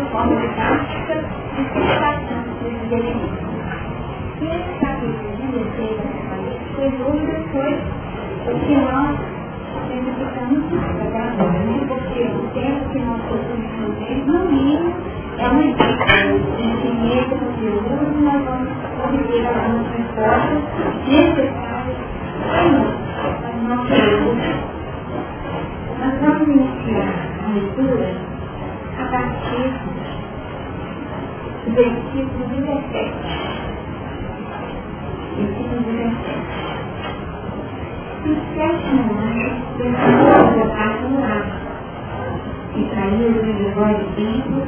uma forma didática de separação dos elementos. E esse capítulo 16 dessa palestra foi logo depois do que nós identificamos até agora, né? porque o tempo que nós consumimos dele, no mínimo, é uma dica infinita do conteúdo e nós vamos obter algumas respostas necessárias para nós, para o nosso grupo. Nós vamos iniciar a leitura Catecismo, versículo 17. Versículo 17. E sete sétimo anjo deixou colocado no ar, e saiu de voz dentro,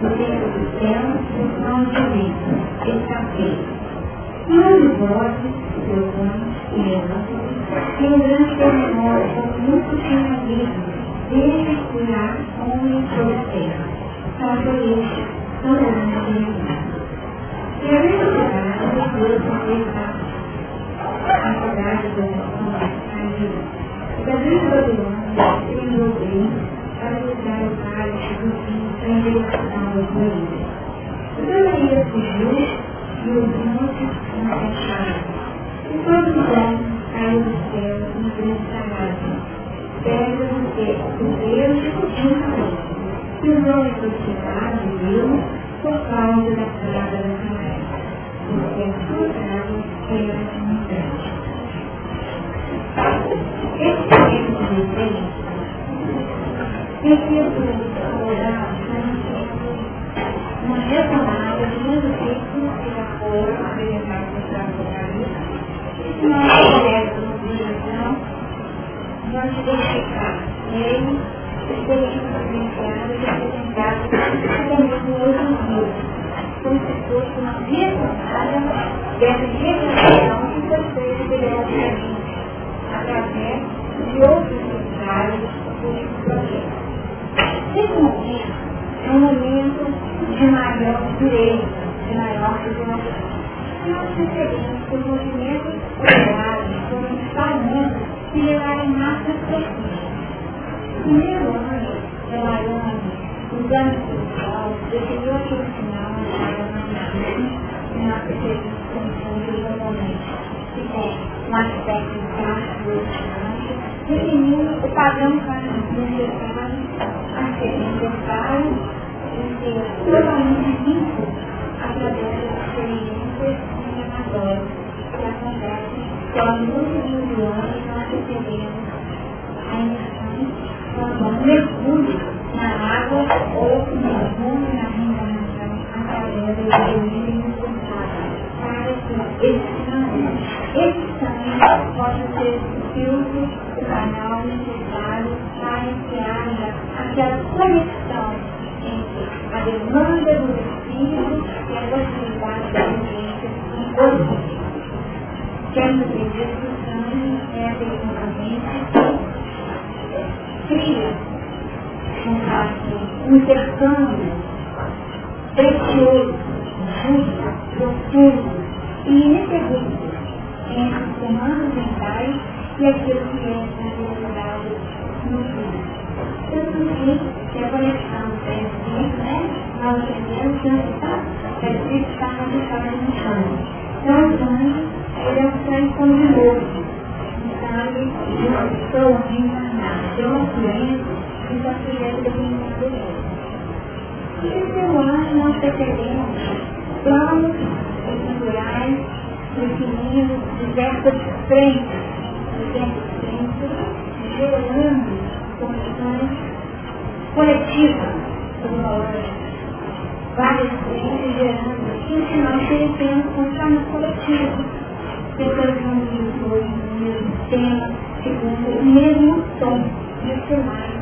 do dentro do céu, do trono de dentro, está feito. Quando vozes, seus anjos e ângelos, tem grande terremoto, muito sem abismo, descurar homem sobre a terra, para que eles tornaram a minha E a mesma verdade, as duas vão levar a saudade do homem, a vida. E da grande Babilônia, ele ouviu para lutar o pai do fim da endereçação do Moíra. O Moíra fugiu e o monte não se achava. E todos o homem caiu do céu, uma grande sagrada pedra do que primeiro discutiu nome e não é sociedade mesmo por causa da praga da canela, porque a sua praga era imitante. Esse tempo de desenho, eu quero orar uma retomada de um texto que já foram apresentados para a Apocalipse, e nós, nós identificamos ele, experiências vivenciadas e apresentadas também em outros livros, como se fosse uma retomada dessa reflexão que foi feita pela gente, através de outros detalhes desse projeto. Esse momento é um momento de maior pureza de maior regulação. Nós referimos que os movimentos contrários um espalhando e levaram massas profundas. Primeiro ano, trabalhando, usando o social, definiu aquele sinal na e nós percebemos como um momento que tem um aspecto de caixa, definindo o padrão necessário a ser necessário e ser totalmente limpo através das experiências inflamatórias que acontecem quando muitos de anos nós recebemos a quando um mergulho intercâmbio precioso, percebemos planos estruturais definindo diversas frentes gerando condições coletivas do valor. Várias frentes gerando isso nós conhecemos como forma coletiva. Pessoas hoje no mesmo tema, segundo o mesmo tom de cenário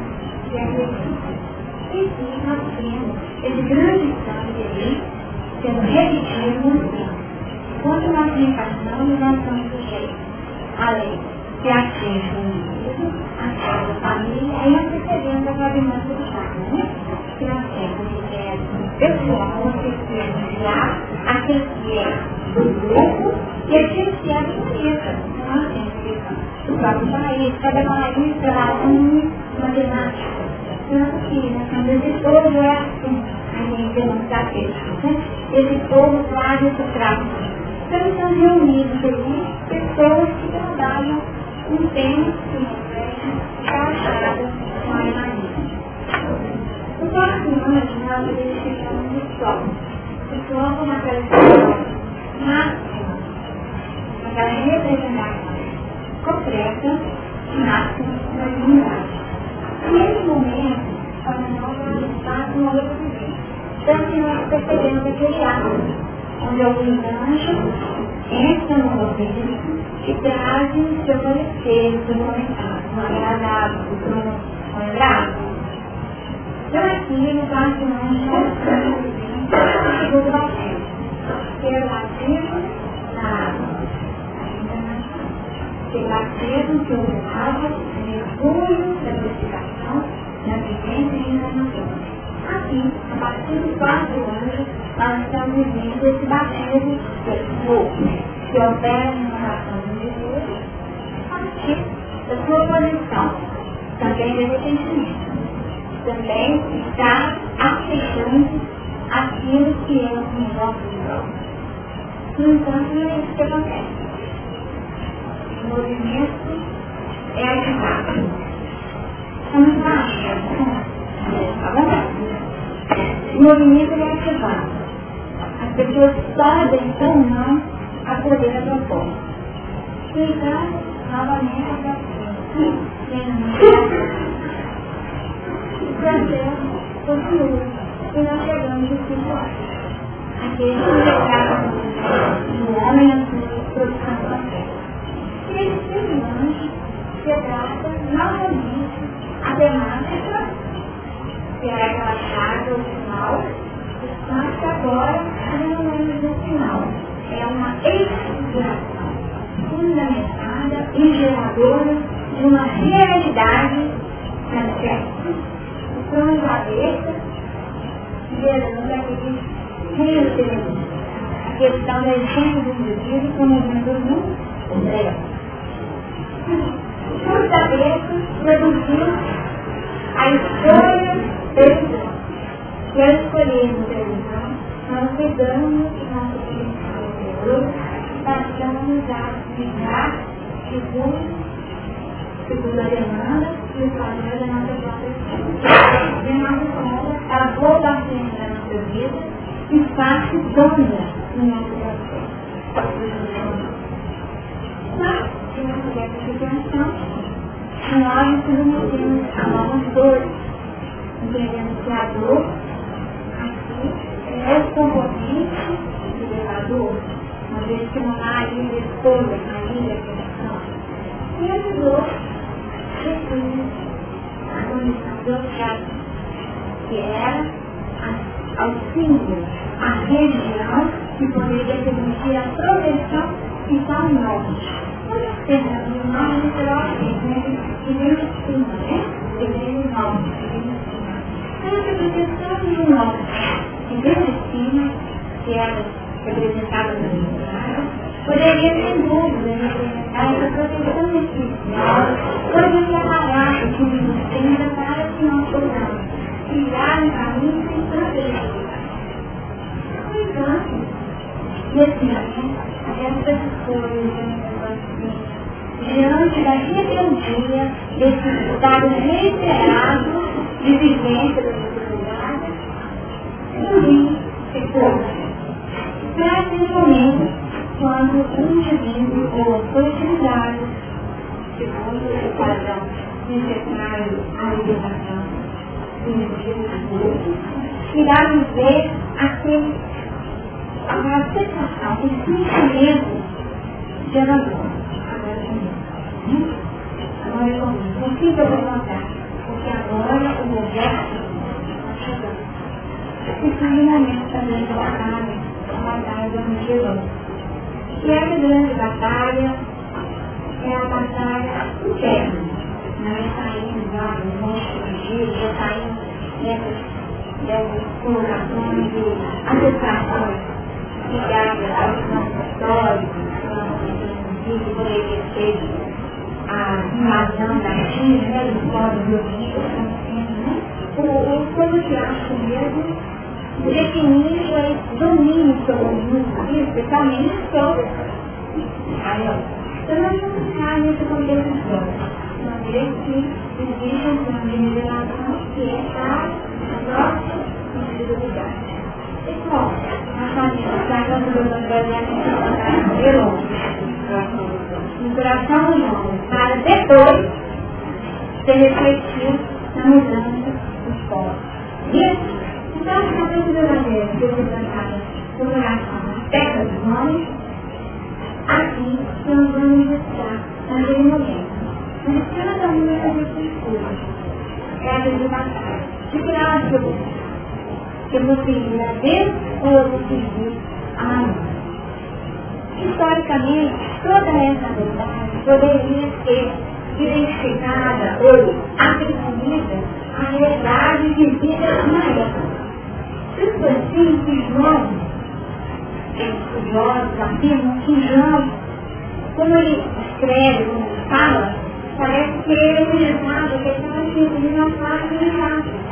de agressão. E sim, nós temos esse grande sangue ali sendo repetido no tempo. Quando nós reencarnamos, nós estamos sujeitos à lei que atinge o indivíduo, a família, nós percebemos a gravidade do charme, né? Que nós temos o que é pessoal, aquele que é mundial, aquele que é do grupo e aquele que é do planeta. Então nós temos o próprio país, cada país trabalha uma matemática. Tanto que na família de é assim, a gente demonstrar isso, né? Esse povo traz esse traço. Então estão reunidos ali pessoas que trabalham um tempo casado com a Emaninha. O próximo ano nós identificamos o sol. O sol como aquela expressão máxima, aquela representação completa e máxima da divindade. Nesse momento, é um espaço no outro viver. Tanto que nós percebemos aquele ato, onde alguns anjos entram no organismo e trazem o seu parecer, o seu comentário, um agradável, um agradável. Então aqui no caso nós do batismo, que é o batismo na água. Que é batismo que ocorrava no mergulho da purificação, na vivência e na encarnação. Aqui, a partir dos quatro anos, nós estamos vivendo esse batismo novo que opera na relação do indivíduo a partir da sua posição, também desse sentimento. Também está aceitando aquilo que é o melhor do No entanto, não é isso que acontece. O movimento é ativado. Vamos lá, tá bom? O movimento é ativado. As pessoas podem ou não a poder da proposta. Então, novamente, a. O processo. E nós chegamos cinco horas. Aquele que chegaram no homem na sua produção completa. E eles terminando, quebrada novamente a temática, que era aquela chave original, mas que agora não do final é uma explicação fundamentada e geradora de uma realidade manifesta. Então, a cabeça Veja, não é que quem é o A questão da essência do indivíduo como Jesus não leva. Por cabeça, produziu a escolha dele. E ao escolhermos televisão, nós pegamos nosso princípio passamos a ligar segundo, segundo a demanda e o padrão da nossa própria vida. De nossa conta, a parte da nossa vida e parte dona no nosso processo. Mas, se não tiver compreensão, nós a dores, entendendo que a dor aqui é o componente do elevador uma vez que não há ainda escolha, ainda criação. E ajudou Jesus a condição do que era ao símbolo, a região que poderia permitir a proteção e tal morte. Pensando no nome literalmente, né? Que vem de cima, né? Do norte, de nesse momento, essas escolhas, diante da rebeldia, desse estado reiterado de vivência da sociedade, ruim ficou praticamente quando um indivíduo ou foi utilizado, segundo o padrão necessário à libertação indivíduo irá nos ver aquele, a o sentimento de abandono. Agora eu comigo. Por que eu vou? Porque agora o objeto está chegando. Esse é momento também de batalha batalha no Gelão. E essa grande batalha é a batalha interna. Nós saímos lá do monte de já saímos dessas, dessas colocações de associações ligadas aos nossos históricos, que poderia ser a invasão da China, né, dos povos biológicos, né? o, o, como que acho mesmo definir o domínio sobre o mundo, especialmente sobre a Então nós vamos ficar contexto histórico. Uma vez que existe um plano de revelação que é a nossa individualidade. No coração do homem, para depois ser refletido na mudança dos povos. Então, a primeira maneira de representar o coração na terra dos homens, aqui nós vamos estar naquele momento. Mas uma dessas escolhas é a grande batalha. De que lado eu vou seguir a Deus ou eu vou seguir a? Historicamente, toda essa verdade poderia ser identificada ou atribuída à realidade vivida na época. Tanto assim que João, os estudiosos afirmam que João, como ele escreve, como fala, parece que ele é um resultado que estava escrito de uma parte de casa.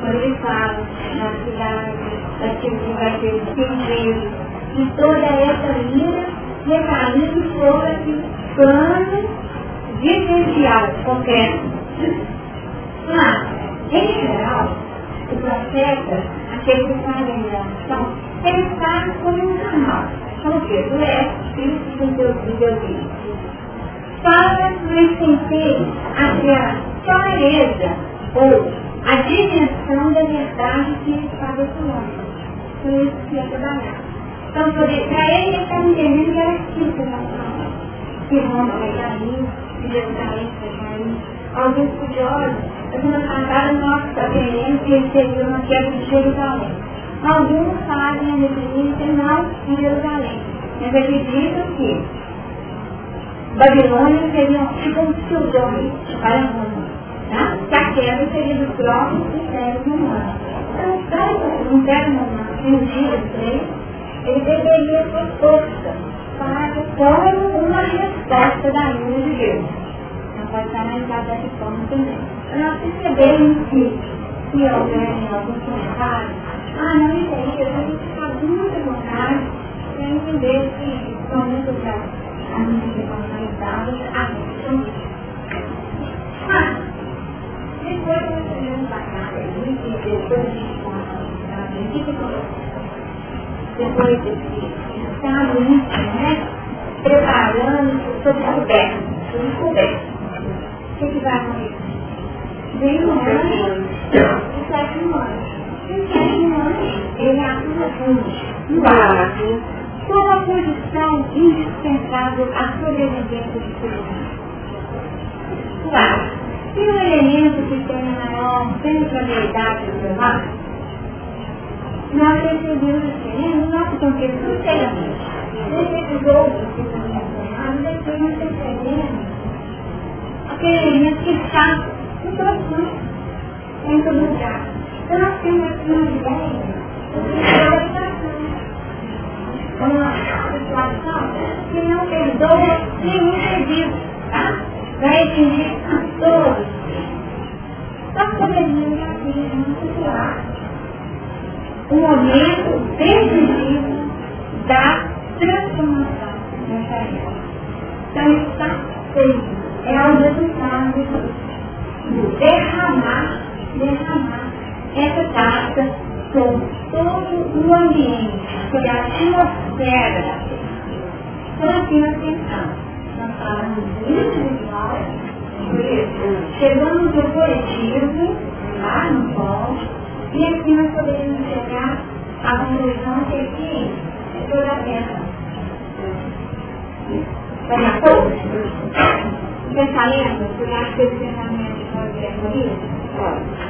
Quando ele fala na cidade, daquilo que vai ter sentido, e toda essa linha recaindo sobre esse plano vivencial concreto mas, em geral, o profeta, aquele que faz a revelação, ele faz como um canal. Então, o que? O é Espírito de Deus, de Deus Fala, mas sem ter a clareza ou a dimensão da verdade que estava falando. Então, isso que ia trabalhar. Então, para ele, ele estava entendendo que era aquilo que nós falamos. Que Roma vai cair, que Jerusalém vai cair, alguns estudiosos, a semana passada nós sabemos que ele seria uma queda de Jerusalém. Alguns fazem a referência não em Jerusalém, mas acreditam que Babilônia seria tipo um pseudônimo para Roma. Tá? Que a seria dos próprios critérios humanos. Então, um termo humano, um dia, três, ele deveria ser força para como uma resposta da ira de Deus. Não pode estar analisado dessa forma também. Nós percebemos que, se houver algum comentário, ah, não entendi, eu tenho que ficar muito vontade para entender que são muito as a depois e a desse estado íntimo, né? Preparando sobre a coberta, sobre coberta. O que, que vai acontecer? Vem um ano e sete anos. E sete anos, ele atua juntos, no ar. Qual a posição indispensável à sobrevivência do ser humano? Claro, se o elemento que tem a maior centralidade do mar, nós recebemos assim, no nosso contexto inteiramente. Desses outros que estão mencionados, nós recebemos aquele elemento que está no coração, em todo lugar. Então nós temos aqui uma ideia de situação. Uma situação que não perdoa nenhum pedido, tá? Vai atingir a todos. Só que poderíamos aqui, muito claro o momento decisivo da transformação nessa época. Então está feito. É o resultado do derramar, derramar essa taça sobre todo o ambiente, sobre a atmosfera. Então assim pensamos. Nós falamos individual, chegamos no coletivo, lá no polo, e aqui nós poderíamos chegar à conclusão que aqui é toda a terra. Vai dar pouco? O pensamento, você acha que esse pensamento pode ser comigo? Pode.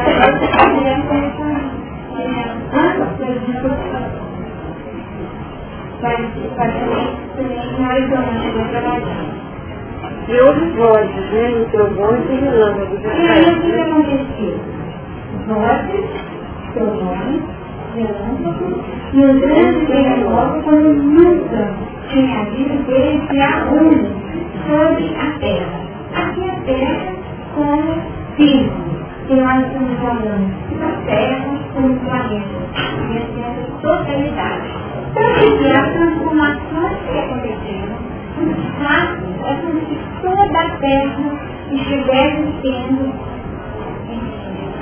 Agora, se quiser começar. Vai, vai também, na hora que eu não estiver trabalhando e houve vozes, né? Microfone e relâmpagos. E aí o que aconteceu? Vozes, trovões, relâmpagos e o grande terremoto quando nunca tinha havido desde a onda sobre a terra. Aqui a terra como símbolo, que nós estamos falando da terra como planeta, e essa totalidade. Tanto que as transformações que aconteceram mas é como se toda a terra estivesse sendo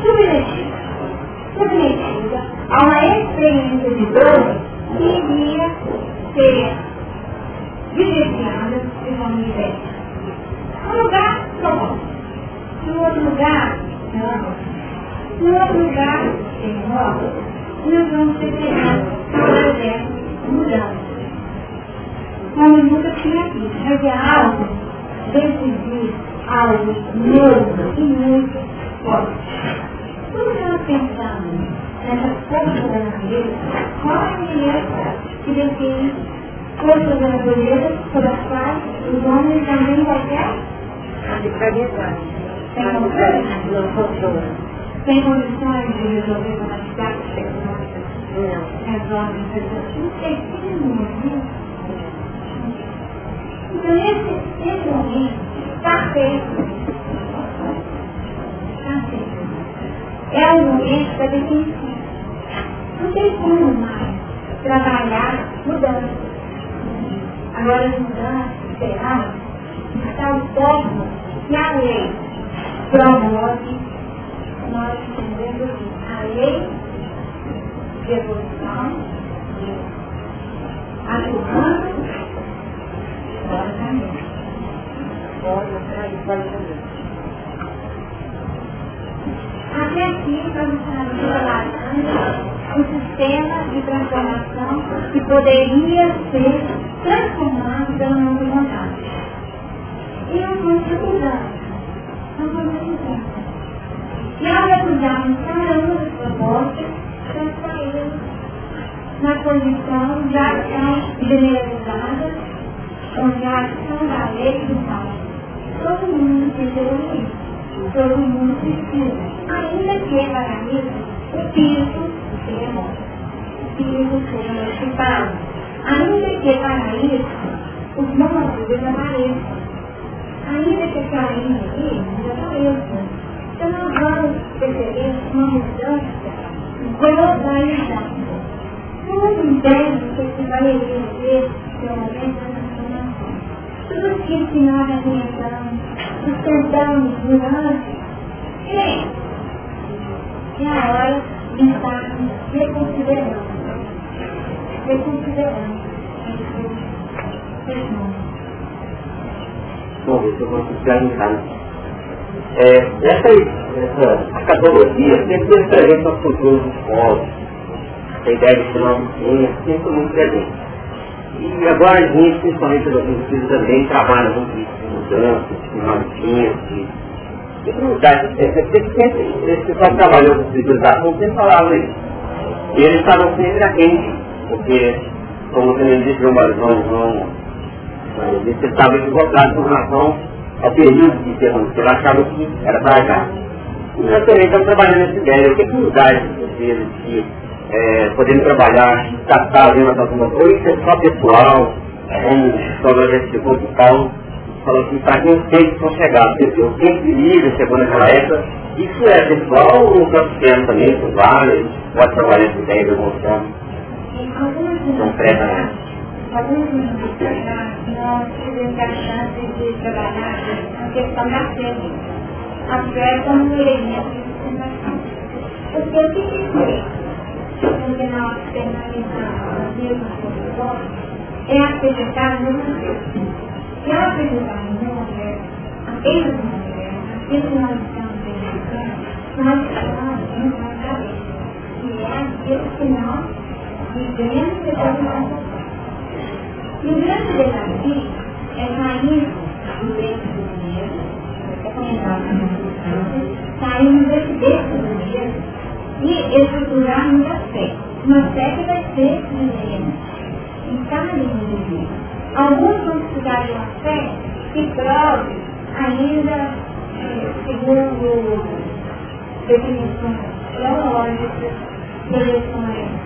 submetida, submetida a uma experiência de dor que iria ser vivenciada de forma diversa. Um lugar, pronto. No outro lugar, não. No outro lugar, em nós vamos ter por exemplo, mudança como nunca tinha. Mas é algo decidir, algo novo e muito forte. Quando nós pensamos nessa força da natureza, qual é a beleza que define força da natureza por as quais os homens também vai ter? Tem? Não funciona. Tem condições de resolver uma atividade tecnológica? Não. Resolve. Não tem que então, esse, esse momento está feito. Está feito. É o momento da definição. Não tem como mais trabalhar mudança. Agora, as mudanças será de tal forma que a lei promove, nós entendemos assim, a lei de evolução, ajudando até aqui estamos trabalhando um sistema de transformação que poderia ser transformado pela nossa vontade. E nós vamos recusar. Nós vamos recusar. E ao recusarmos cada uma das propostas, saímos na posição já tão generalizada onde a ação da lei do mal. Todo mundo entendeu isso. Todo mundo precisa. Ainda que para isso, o piso seja morto. O piso seja emancipado. Ainda que para isso, os mortos desapareçam. Ainda que essa linha aqui desapareça. Então nós vamos perceber uma mudança globalizada. Tudo interno que se vai resolver pelo momento da transformação. Tudo aquilo que nós alimentamos, sustentamos durante, é, é a hora de estarmos reconsiderando. Reconsiderando. Bom, deixa eu considerar em casa. É, essa, essa sempre tem presente nos futuros escolas. A ideia de do sempre muito presente. E agora a gente, principalmente os adultos, também trabalha muito isso, de mudança, de finalzinho, de, de mudar. Esse pessoal que trabalhou com civilização sempre falava isso. E eles estavam sempre atentos, porque, como me disse, João Barzão, João, eles estavam equivocados com relação ao período de interrupção, que ele achava que era para cá. E nós também estamos trabalhando nessa ideia, o que, que mudar esse modelo de é, podendo trabalhar, tratar vendo essa alguma coisa, isso é só pessoal, como Sandra já explicou de Paulo, falou que para quem tem que chegar, o tempo de livre chegou naquela época, isso é pessoal ou sendo também, por vários, pode trabalhar com ideia de evolução. Não presta nada. Alguns nós tivemos a chance de trabalhar na questão da fé. A fé como elemento de sustentação. Porque o que é onde nós permanecemos mesmo é acreditar no Deus. E ao acreditar no mulher, apenas no mulher, aquilo que nós estamos verificando, nós estamos dentro da cabeça. E é aquilo que nós vivemos e depois E o grande desafio é sair do berço do dinheiro, sair do berço do dinheiro e estruturarmos a fé. Uma fé que vai ser plena em cada indivíduo. Alguns vão de uma fé que prove ainda eh, segundo definições teológicas, seleções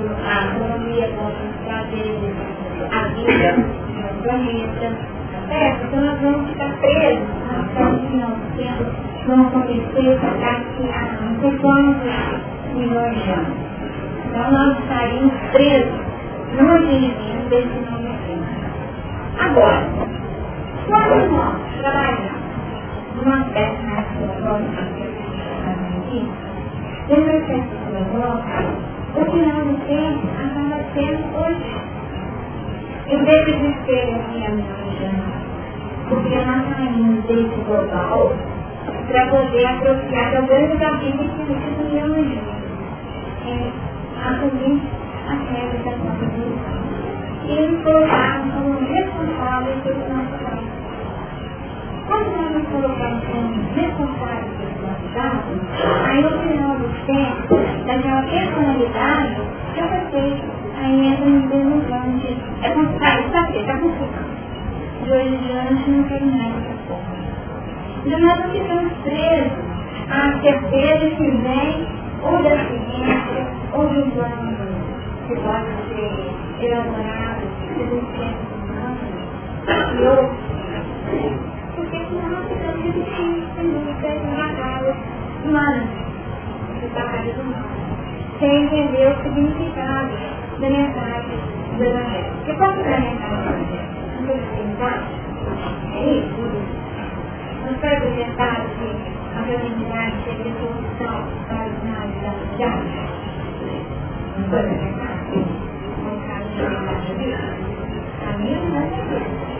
que a, astronomia pode trazer, a vida no planeta. É, então nós vamos ficar presos fé que nós temos vão acontecer daqui a não sei quantos milhões de anos. Então nós estaríamos presos no dirigimento desse novo tempo. Agora, quando nós trabalhamos numa mais filosófica, da peça filosófica, o final do tempo acaba sendo hoje. Eu devo dizer aqui a minha porque nós saímos desse global para poder apropriar da grande da vida que nos milhões é, assumir as regras da nossa vida e nos colocarmos como responsáveis pelo nosso país. Quando nós nos colocamos como responsáveis pelo nosso dados, aí no final do tempo, daquela personalidade, vai ter, aí entra no mesmo plano de, é como, ah, está aqui, está complicado. De hoje em diante não quero mais essa forma. Então nós não ficamos presos à certeza que vem ou da ciência ou do plano que pode ser elaborado pelos ciências humanas e outros. Sem entender o significado da mensagem do Evangelho. Porque qual é a mensagem do Evangelho? Não se É isso não foi apresentado que a feminidade seria solução para os males da cidade? Não foi apresentado? No caso da feminidade Caminho não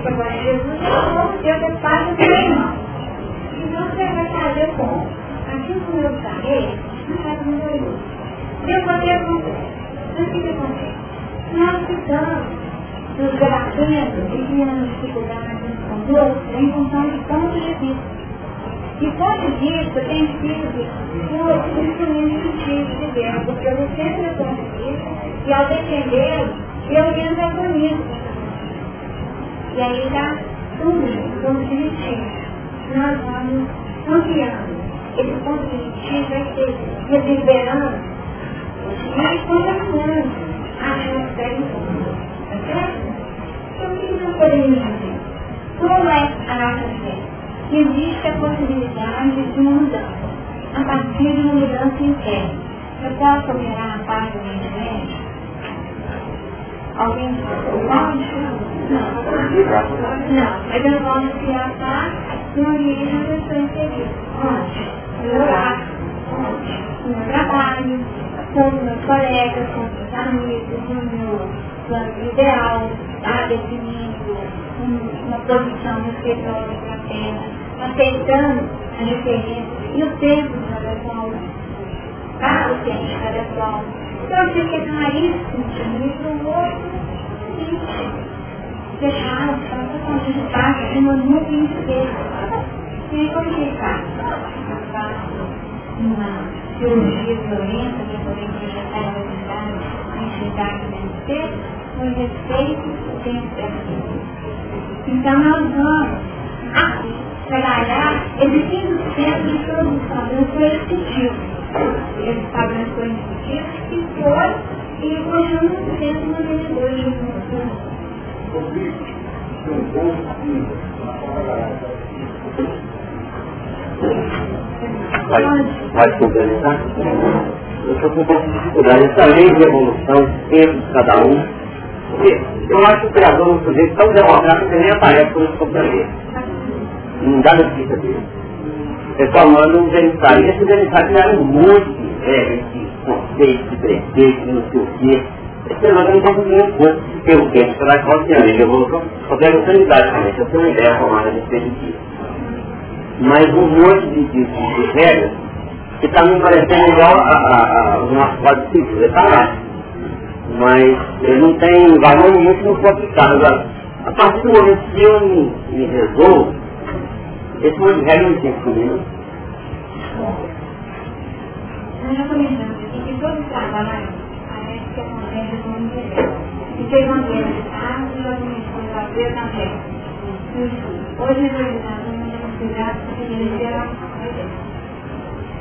Agora Jesus Deus é pai do seu irmão. Então você vai fazer como? Aquilo que eu falei, não faz muito Deus vai ter acontece. Então o que acontece? Nós ficamos nos debatendo e criando dificuldades com os outros em função de pontos de vista. E ponto vista tem sido por instrumento difícil de Deus, porque eu sempre vista e ao defendê-lo, eu entro comigo. E aí dá tudo, ponto positivo. Nós vamos ampliando. Esse ponto positivo vai ser reverberando e contaminando a atmosfera em fundo. Tá certo? Então, o que nós podemos fazer? Como é a fé? Existe a possibilidade de uma mudança, a partir de uma mudança interna. Eu posso operar a parte do médico? Alguém pode? Não. Não, eu posso criar parte no ambiente onde eu estou inserido. No trabalho, com meus colegas, com meus amigos, meu plano ideal, tá? definindo uma posição no escritório para a terra, aceitando a diferença e o tempo cada qual, tá? o tempo de cada qual. Então, eu fico claríssimo para o outro e deixar para totalmente de paz, de uma nuvem espessa. E como que está? Uma cirurgia violenta para poder projetar a realidade, a entidade deve ser, respeito o tempo da Então, nós vamos aqui trabalhar esse 15% de produção, não foi executivo. Esse padrão foi executivo e foi e continua sendo uma vendedora de Vai, complementar? Eu estou com um pouco de dificuldade. Essa lei de evolução, tempo de cada um. Porque eu acho que o criador um sujeito tão democrático que nem aparece por esse computador. Não dá notícia dele. O pessoal manda um verifário. E esse verifário era um monte de regras, de conceitos, de preceitos, não sei o quê. Nenhum ponto pelo tempo, vai confiando. Ele evolução, só pega sanidade também. Se eu tenho uma ideia formada a respeito disso. Mas um monte de, de, regras que está me parecendo igual a, a, a, o nosso código civil. Ele lá. Mas ele não tem valor nenhum se não for aplicado. Agora, a partir do momento que eu me, me resolvo, esse monte de regra não tem comigo. Nós já começamos aqui que todo trabalho o teve uma guerra de carros e nós começamos a ver também. Hoje é não temos cuidado ele gera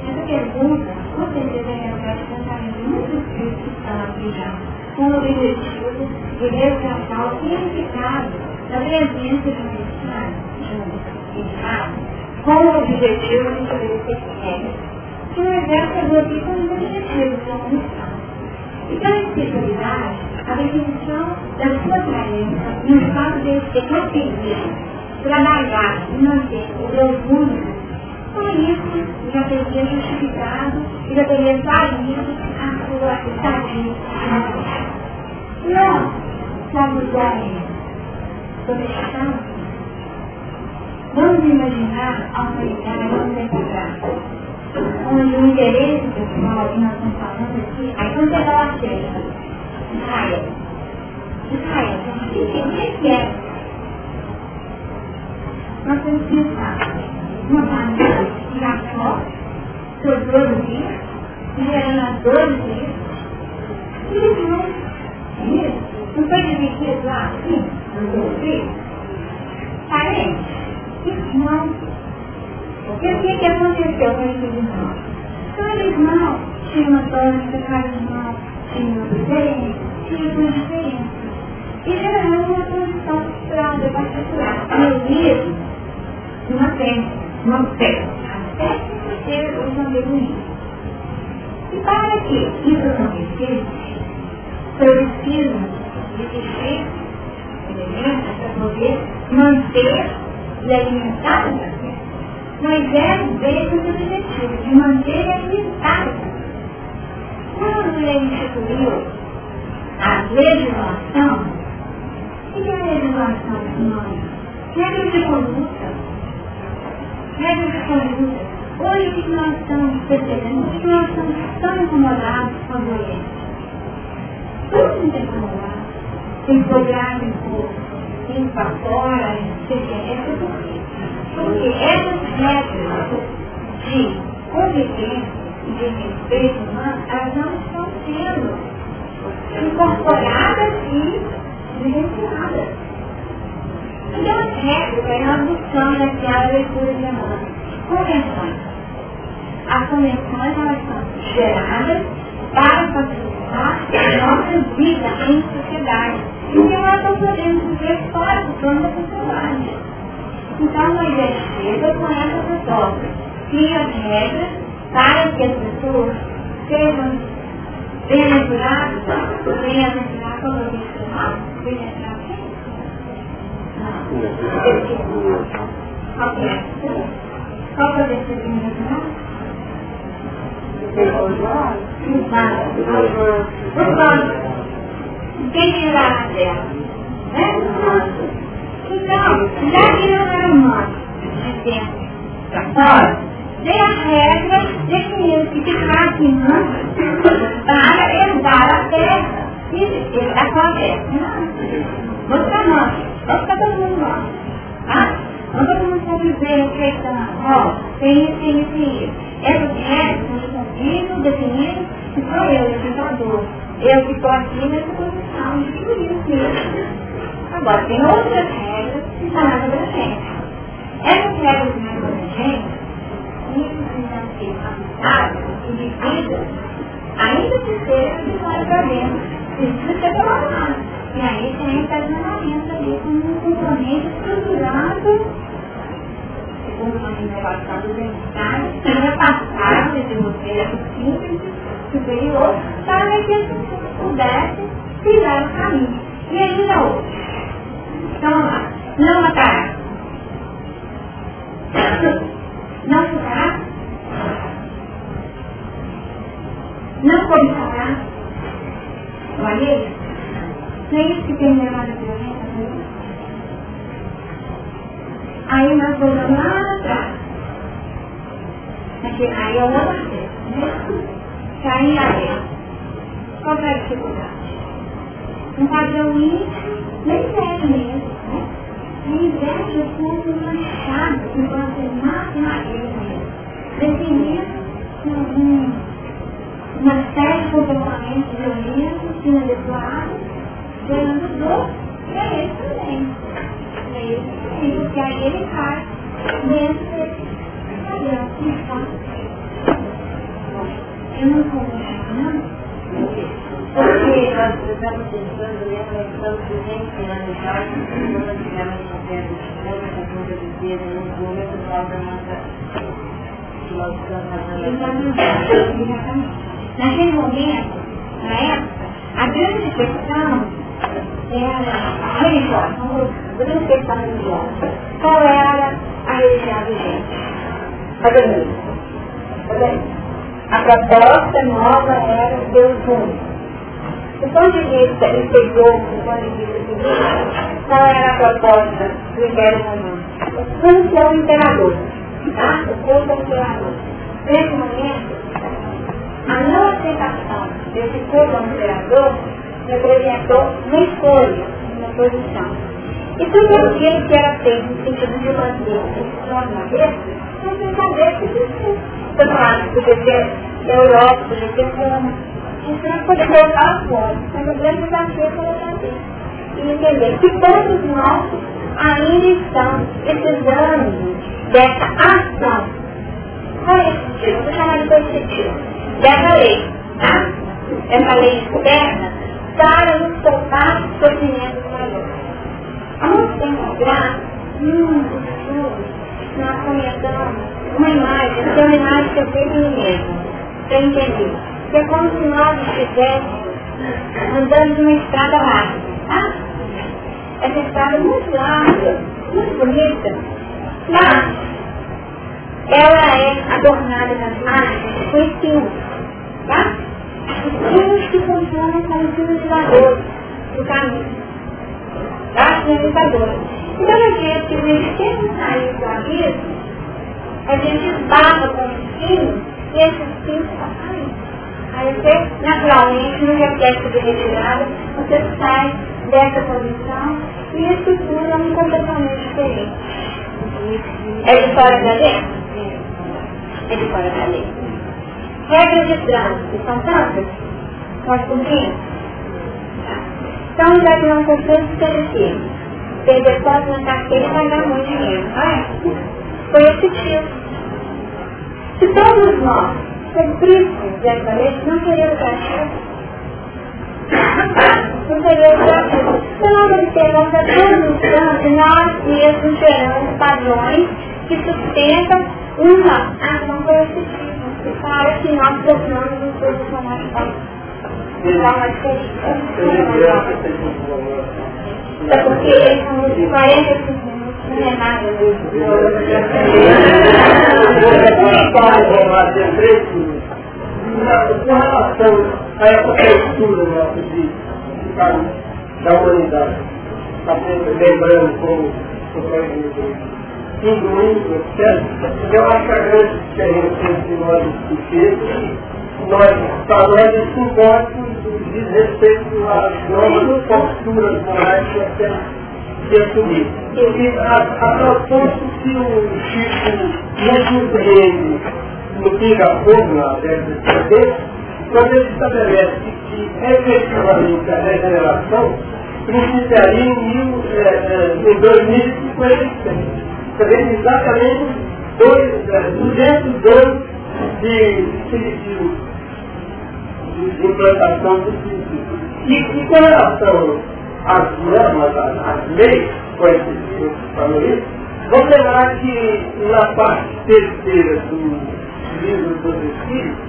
Essa pergunta, com certeza, é reflete pensamento muito difícil estão aqui já, com o objetivo de resgatar o significado da presença de um Estado, de um Estado, com o objetivo de estabelecer regras que o exército chegou aqui com os objetivos da missão. E pela espiritualidade, a definição da sua tarefa no fato de ser conseguir trabalhar e manter o Deus único, com isso já teria justificado e já teria saído a sua terra. Não, somos homens domesticados. Vamos imaginar a humanidade não encontrar onde o interesse pessoal que nós estamos falando aqui, aí quando você fala assim, Israel, Israel, o que é? Nós temos que pensar uma família de Jacó, dois dias, gerando as dois dias, e depois, não foi dividido lá nos dois filhos? Parente, irmão, e o que, que aconteceu com esses irmãos? Cada irmão tinha uma tônica, cada irmão tinha uma diferença, tinha uma diferença. E geralmente uma condição de particular, reunido numa festa, numa festa, até ser os amigos E para que isso acontecesse, preciso existir elementos para poder manter e alimentar o Moisés veio com o objetivo de manter a unidade. Quando ele instituiu a legislação, o que é a legislação, irmãos? Regras de conduta. Regras de conduta. Hoje que nós estamos percebendo? Que nós estamos tão incomodados com a violência? Todos muito incomodados. Empolgados por ir para fora, CPF, por? Porque essas regras de convivência e de respeito humano, elas não estão sendo incorporadas e vivenciadas. regras, aí nós buscamos aquela leitura de memória. Convenções. As convenções, elas são geradas para facilitar a nossa vida em sociedade. Porque nós não podemos viver fora do plano da sociedade. Então, Moisés chega com essa proposta. Cria as regras para que as pessoas sejam bem-aventuradas, bem-aventuradas, como eu disse, bem-aventuradas qual que é? Qual que é o quem tirará dela? Né? Então, já que não era humano, agora, tem a regra definindo que ficar em para herdar a terra. Isso, está com terra. Vou ficar nós. Vai ficar todo mundo lá. Tá? Não todo mundo dizendo, respeitando, ó, tem tem isso. Essas regras são definidas, definidas, e sou eu, legislador. Eu que estou aqui nessa posição de figurinho mesmo. Agora, tem outras regras que estão mais abrangentes. Essas regras mais abrangentes, precisam ser aplicadas e vividas, ainda que seja de fora para dentro. Precisa ser trabalhado. E aí tem esse alinhamento ali com um componente estruturado, segundo uma renovação do dentário, que ia passar desse modelo simples, superior, para que as pessoas pudessem tirar o caminho. E ainda outro. Então, vamos lá. Não matará. Não chutará. Não cobiçará. O alheio. Não é isso que tem levado a violência Aí nós voltamos lá atrás. Aí é o outro? Cair a guerra. Qual é a dificuldade? Um padrão íntimo, nem inveja mesmo. Né? A inveja é como uma chave que você mata na guerra mesmo. Definindo um, uma série de comportamentos violentos, inadequados, gerando dor para ele também. Para ele também, porque aí ele cai dentro desse padrão. Eu não vou não. Porque nós estamos pensando, né, nós estamos anos atrás, quando tivemos uma pedra de fogo, com de vida, no momento da nossa. Naquele momento, na época, a grande questão era religiosa, grande questão religiosa. Qual era a religião vigente? Tá? Tá vendo? A proposta nova era Deus único. Do ponto de vista interior, do ponto de vista civil, qual era a proposta do Império Romano? O culto ao imperador. Tá? O culto ao imperador. Nesse momento, a não aceitação desse culto imperador representou uma escolha, uma posição. E tudo aquilo que era feito no sentido de manter esse nome na não tem saber que isso Tanto lá, podia ter Europa, podia ter Roma. Isso não poder colocar fora. Mas o grande desafio é colocar dentro. E entender que todos nós ainda estamos precisando dessa ação. Qual é? Vou chamar de sentidos. Dessa lei, tá? Essa lei externa para nos poupar sofrimentos maiores. Há muito tempo atrás, muitas pessoas, nós comentamos uma imagem, que é uma imagem que eu fiz em mim mesmo, para entender. Que é como se nós estivéssemos andando numa estrada larga, tá? Essa estrada muito larga, muito bonita, mas ela é adornada nas margens com espinhos, tá? Espinhos que funcionam como sinalizadores do caminho. Tá? Sinalizadores. Então a gente, em vez de sempre sair do abismo, a gente esbarra com o espinho e esse espinho sai. Aí você, naturalmente, no reflexo de retirada, você sai dessa posição e estrutura um comportamento diferente. É de fora para dentro? É de fora para dentro. Regras de trânsito são tantas? Cumprimos? Tá. Então, já que não cumprimos, estabelecer. perder ponto na carteira e pagar muito dinheiro, não é? Foi esse tipo. Se todos nós cumpríssemos essa lei, não seria o cachorro. Não seria o cachorro. Então, nós observamos a instante, nós mesmos geramos padrões que sustentam uma ação coercitiva. Para que nós tornamos forma diferente. É porque eles são os 45 minutos, não é nada Com relação a essa postura da humanidade, está lembrando como o Senhor incluindo, etc. Eu acho a grande diferença entre nós e os nós, para nós é simbólico diz respeito às novas posturas morais que nós temos de assumir. E a, a propósito que o Chico nos surpreende no Pinga-Fogo, na década de 70, quando ele estabelece que efetivamente a regeneração principiaria em, mil, é, é, em 2056 também exatamente dois, é, 202 de de implantação do silício. E, com relação às normas, às, leis coercitivas que falou isso, vamos lembrar que na parte terceira do livro dos Espíritos,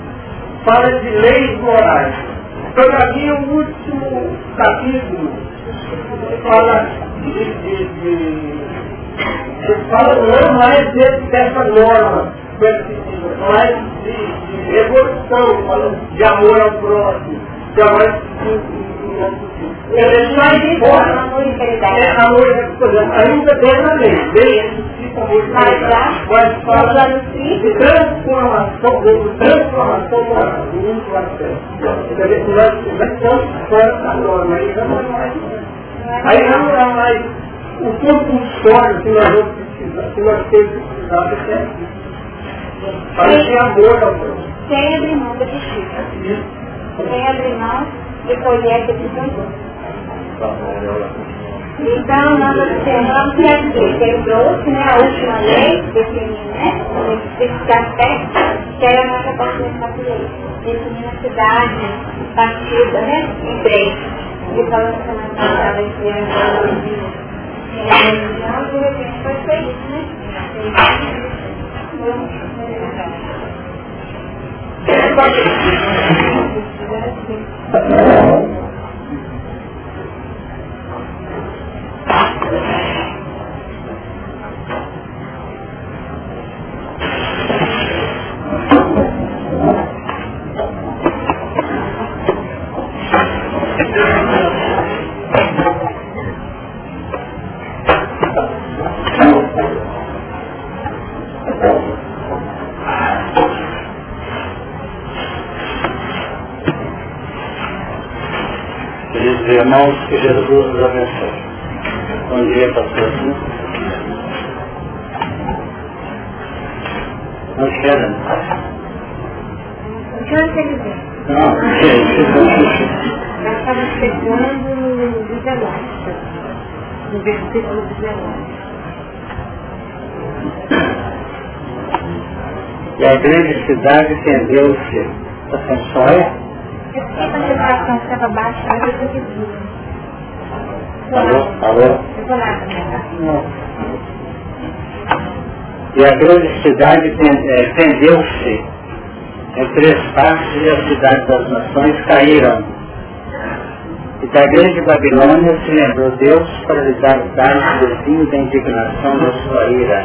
fala de leis morais. Todavia, o último capítulo fala de, de, de fala não mais dessa norma mais de, de evolução, falando de amor ao próximo, de amor. É amor ainda na lei. Amor Mas transformação, de transformação moral. Muito aspecto. Nós estamos fora da norma. Aí não é mais. Aí não é mais o fora que nós vamos precisar, que nós temos precisado é para ter amor ao próximo. Sem abrir mão da justiça. Sem abrir mão de colher que precisou. Então, nós observamos que aqui quebrou-se né, a última lei, definindo né, esse aspecto, que era a nossa participação lei, definindo a cidade partida né, em três. E falando que semana passada que era então, de repente, pode ser isso, né? Irmãos, que Jesus os abençoe. Bom dia, pastor. Não quero. Não, Nós estamos chegando no 19, no versículo 19. E a grande cidade tendeu-se a Sansóia, eu quando a vibração estava baixa, mas eu. Alô? Alô? Eu vou lá também, E a grande cidade tendeu-se em três partes e a cidade das nações caíram. E da grande Babilônia se lembrou Deus para lhe dar o cálice do vinho da indignação da sua ira.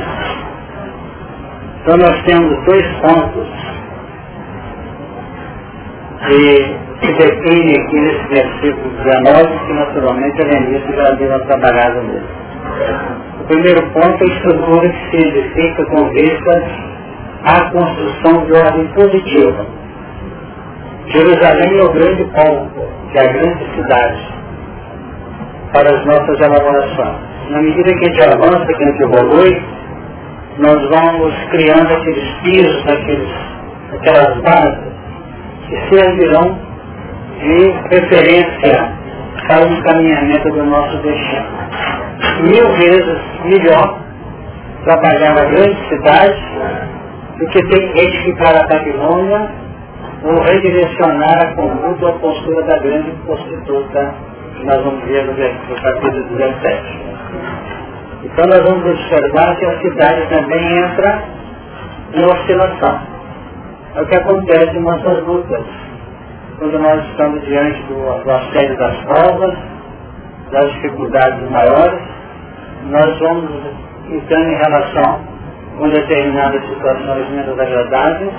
Então nós temos dois pontos e se define aqui nesse versículo 19, que naturalmente a Lenita já deu uma trabalhada nele. O primeiro ponto é a estrutura que se edifica com vista à construção de ordem positiva. Jerusalém é o grande ponto, que é a grande cidade, para as nossas elaborações. Na medida que a gente avança, que a gente evolui, nós vamos criando aqueles pisos, aqueles, aquelas bases que servirão de referência para o encaminhamento do nosso destino. mil vezes melhor trabalhar na grande cidade do que ter que edificar a Babilônia ou redirecionar a conduta ou a postura da grande prostituta que nós vamos ver no capítulo 17. Então nós vamos observar que a cidade também entra em oscilação. É o que acontece em nossas lutas. Quando nós estamos diante do, do assédio das provas, das dificuldades maiores, nós vamos entrando em relação com determinadas situações menos agradáveis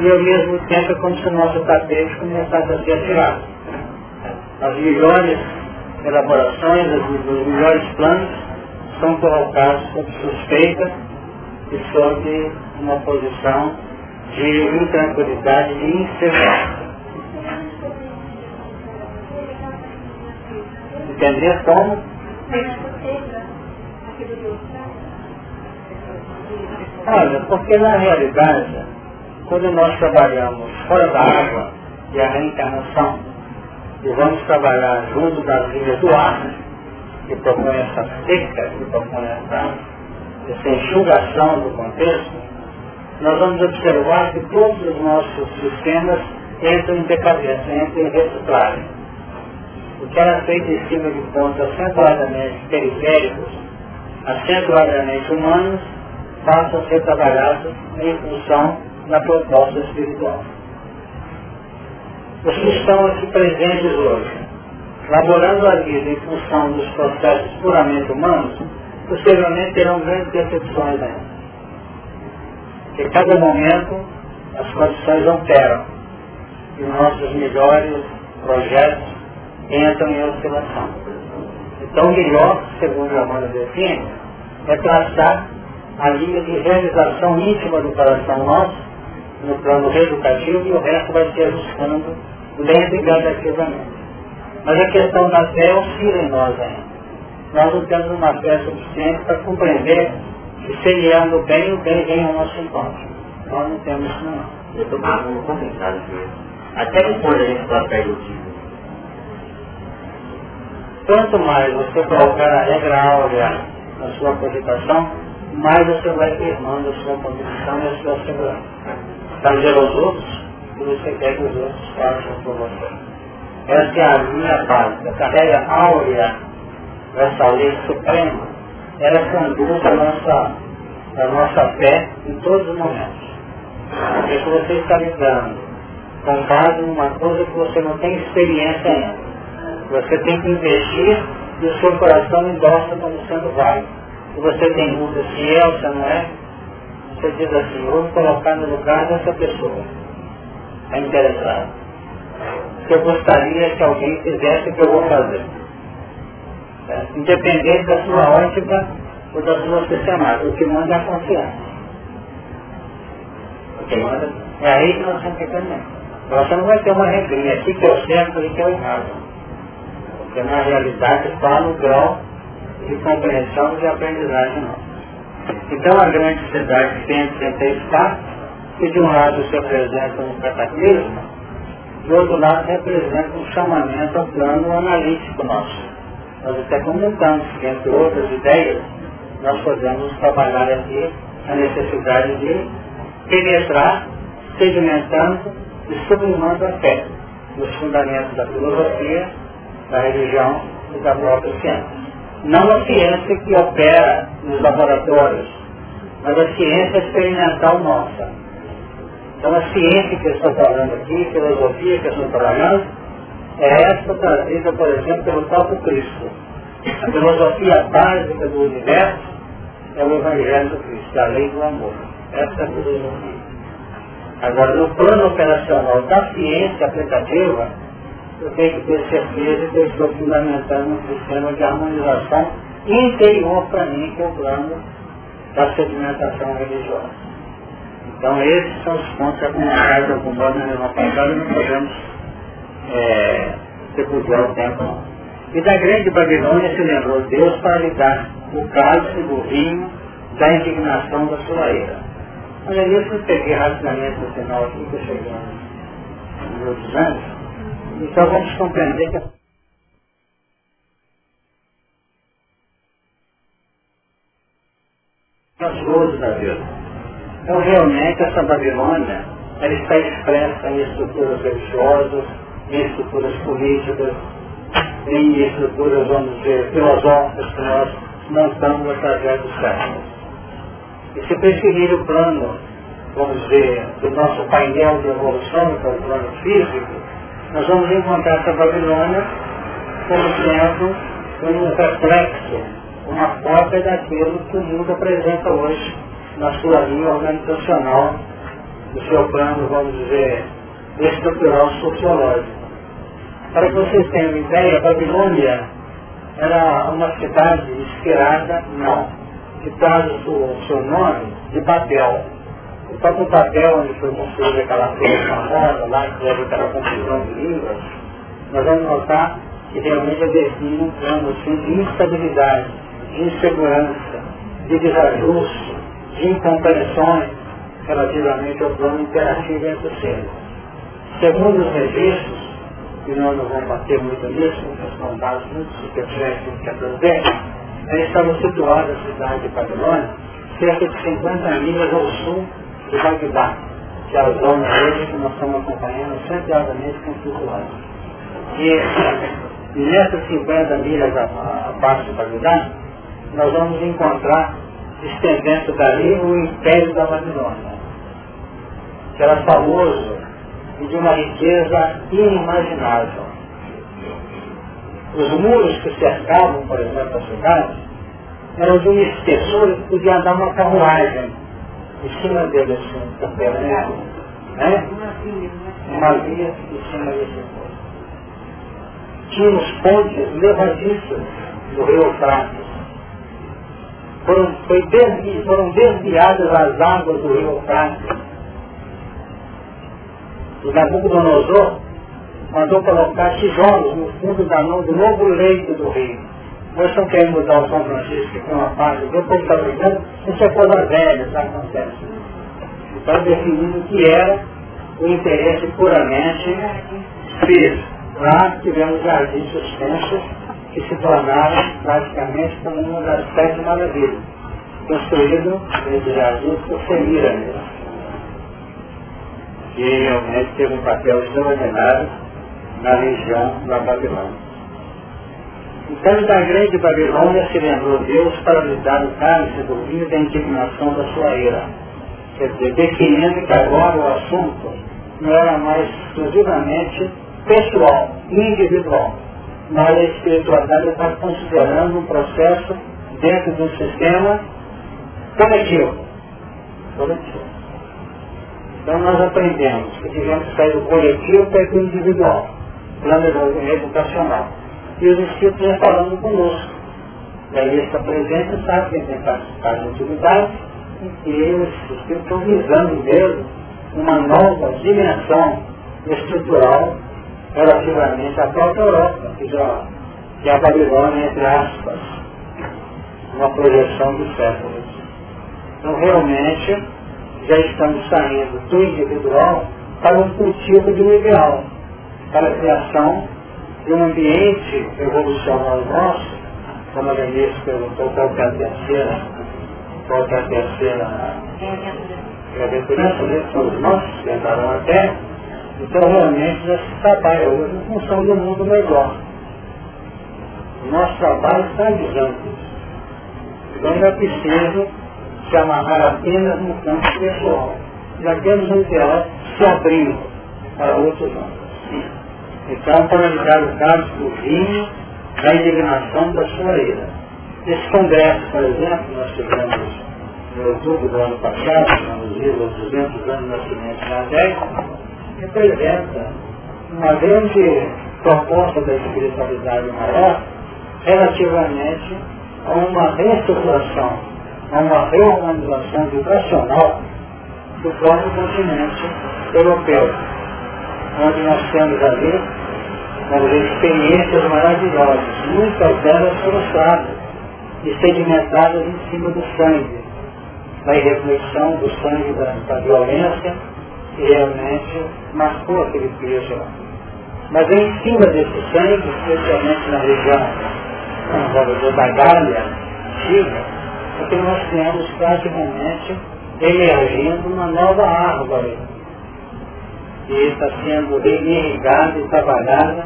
e ao mesmo tempo é como se o nosso tapete começasse a ser atirado. As melhores elaborações, os melhores planos são colocados sob suspeita e sob uma posição de intranquilidade e insegurança. Entender como? Olha, porque na realidade, quando nós trabalhamos fora da água e a reencarnação, e vamos trabalhar junto das linhas do ar, que propõe essa seca, que propõe essa, essa enxugação do contexto, nós vamos observar que todos os nossos sistemas entram em decadência, entram em reciclagem. Que era feito em cima de pontos acentuadamente periféricos, acentuadamente humanos, passa a ser trabalhado em função da proposta espiritual. Os que estão aqui presentes hoje, laborando a vida em função dos processos puramente humanos, possivelmente terão grandes decepções ainda. Porque cada momento as condições alteram e nossos melhores projetos entram em oscilação. Então o melhor, segundo a Amanda define, é traçar a linha de realização íntima do coração nosso, no plano reeducativo, e o resto vai se ajustando lento e gradativamente. Mas a questão da fé oscila em nós ainda. Nós não temos uma fé suficiente para compreender que semeando bem, o bem vem ao nosso encontro. Nós não temos isso não. Eu estou um comentário aqui. Até que ponto a gente está perto Quanto mais você colocar a regra áurea na sua cogitação, mais você vai firmando a sua convicção e a sua segurança. Fazer aos outros e você quer que os outros façam por você. Essa é a linha básica. A regra áurea dessa lei suprema, ela conduz a nossa, a nossa fé em todos os momentos. Porque se você está lidando com base em uma coisa que você não tem experiência ainda, você tem que investir e o seu coração endossa como sendo válido se você tem dúvida se é ou se não é, você diz assim, vou colocar no lugar dessa pessoa. É interessado. Eu gostaria que alguém fizesse o que eu vou fazer. É, independente da sua ótica ou da sua sistemática, o que manda é a confiança. O que manda é aí que nós estamos ficando. Você não vai ter uma regrinha aqui que é o certo e que é o errado. Porque na realidade está no grau de compreensão e de aprendizagem nossa. Então a grande cidade tem sempre espaço, que de um lado se apresenta um cataclismo, do outro lado representa um chamamento ao plano analítico nosso. Nós até comentamos que entre outras ideias, nós podemos trabalhar aqui a necessidade de penetrar, sedimentando e sublimando a fé nos fundamentos da filosofia, da religião e da própria ciência. Não a ciência que opera nos laboratórios, mas a ciência experimental nossa. Então a ciência que eu estou falando aqui, a filosofia que eu estou trabalhando, é essa trazida, por exemplo, pelo próprio Cristo. A filosofia básica do universo é o Evangelho do Cristo, a lei do amor. Essa é a filosofia. Agora, no plano operacional da ciência aplicativa, eu tenho que ter certeza que eu estou fundamentando um sistema de harmonização interior para mim, que é o plano da sedimentação religiosa. Então esses são os pontos acompanhados de algum modo na mesma passada não podemos é, o tempo não. E da grande Babilônia se lembrou Deus para lhe dar o cálice do vinho da indignação da sua ira. Olha, isso eu peguei rapidamente no final aqui, que eu cheguei nos anos. Então vamos compreender que gozo da vida. Então realmente essa Babilônia, ela está expressa em estruturas religiosas, em estruturas políticas, em estruturas, vamos dizer, filosóficas que nós montamos através do século. E se preferir o plano, vamos dizer, do nosso painel de evolução, que é o plano físico, nós vamos encontrar essa Babilônia como sendo um reflexo, uma cópia daquilo que o mundo apresenta hoje na sua linha organizacional, no seu plano, vamos dizer, estrutural sociológico. Para que vocês tenham ideia, a Babilônia era uma cidade inspirada, não, que traz o seu nome de Babel. O próprio Babel, onde foi construída aquela torre famosa, lá que houve aquela confusão de línguas, nós vamos notar que realmente é define um plano assim, de instabilidade, de insegurança, de desajuste, de incompreensões relativamente ao plano interativo entre os seres. Segundo os registros, e nós não vamos bater muito nisso, porque são dados muito superficiais que aprender, aí estava situada a cidade de Babilônia, cerca de 50 milhas ao sul de Bagdá, que é a zona hoje que nós estamos acompanhando centralmente com olhos. E, nessas 50 milhas abaixo de Bagdá, nós vamos encontrar, estendendo dali, o Império da Babilônia, que era famoso e de uma riqueza inimaginável. Os muros que cercavam, por exemplo, a cidade, eram de um espessor que podia andar uma carruagem em cima dele, assim, campeando, né? Uma via em cima desse mundo. Tinha os pontes levadiços do rio Eufrates. Foram, foi desvi, foram desviadas as águas do rio Eufrates o Nabucodonosor mandou colocar tijolos no fundo da, do novo leito do rio. Nós estamos querendo mudar o São Francisco, é uma parte do povo está brigando, isso é coisa velha, isso acontece. Então definindo o que era o interesse puramente físico. Lá tivemos jardins suspensos que se tornaram praticamente como uma das sete maravilhas, construído entre jardins por Semíramis que realmente teve um papel extraordinário na região da Babilônia. Então da grande Babilônia se lembrou Deus para lhe dar o cálice do vinho da indignação da sua ira. Quer dizer, definindo que agora o assunto não era mais exclusivamente pessoal, individual, mas a espiritualidade está considerando um processo dentro de um sistema coletivo. coletivo. Então nós aprendemos que devemos sair do coletivo para o individual, plano educacional. E os vêm falando conosco. Daí está presente sabe que tem que participar de atividades e Espíritos estão visando mesmo uma nova dimensão estrutural relativamente à própria Europa, que já que é a Babilônia, entre aspas, uma projeção dos séculos. Então realmente já estamos saindo do individual para um cultivo de um ideal, para a criação de um ambiente evolucional nosso, como a Denise perguntou qual é a terceira, qual é a terceira bem-aventurança, né? são os nossos que entraram até, então realmente já se trabalha hoje em função do mundo melhor. O nosso trabalho está avisando isso. Então não é preciso se amarrar apenas no campo pessoal. Já temos um ideal se abrindo para outros homens. Então, para ligar o caso do vinho da indignação da sua ira. Esse congresso, por exemplo, nós tivemos em outubro do ano passado, nos livros 200 anos de nascimento na 10, representa uma grande proposta da espiritualidade maior relativamente a uma reestruturação a uma reorganização vibracional do próprio continente europeu, onde nós temos ali vamos experiências maravilhosas, muitas delas frustradas e sedimentadas em cima do sangue, da irreflexão do sangue da, da violência que realmente marcou aquele peso lá. Mas é em cima desse sangue, especialmente na região dizer, da Gália antiga, porque nós temos praticamente emergindo uma nova árvore que está sendo irrigada e trabalhada,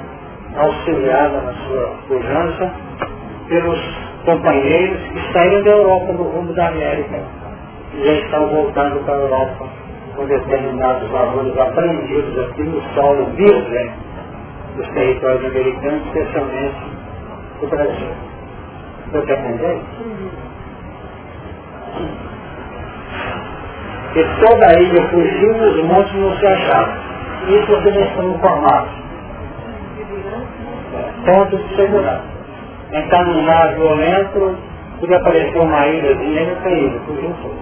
auxiliada na sua pujança pelos companheiros que saíram da Europa no rumo da América e já estão voltando para a Europa com determinados valores aprendidos aqui no solo virgem dos territórios americanos, especialmente do Brasil. Está entendendo? E toda a ilha fugiu e os montes não se achavam. Isso já está informado. Ponto de segurança. Entrar num mar violento, podia aparecer uma ilhazinha e cair, fugiu tudo.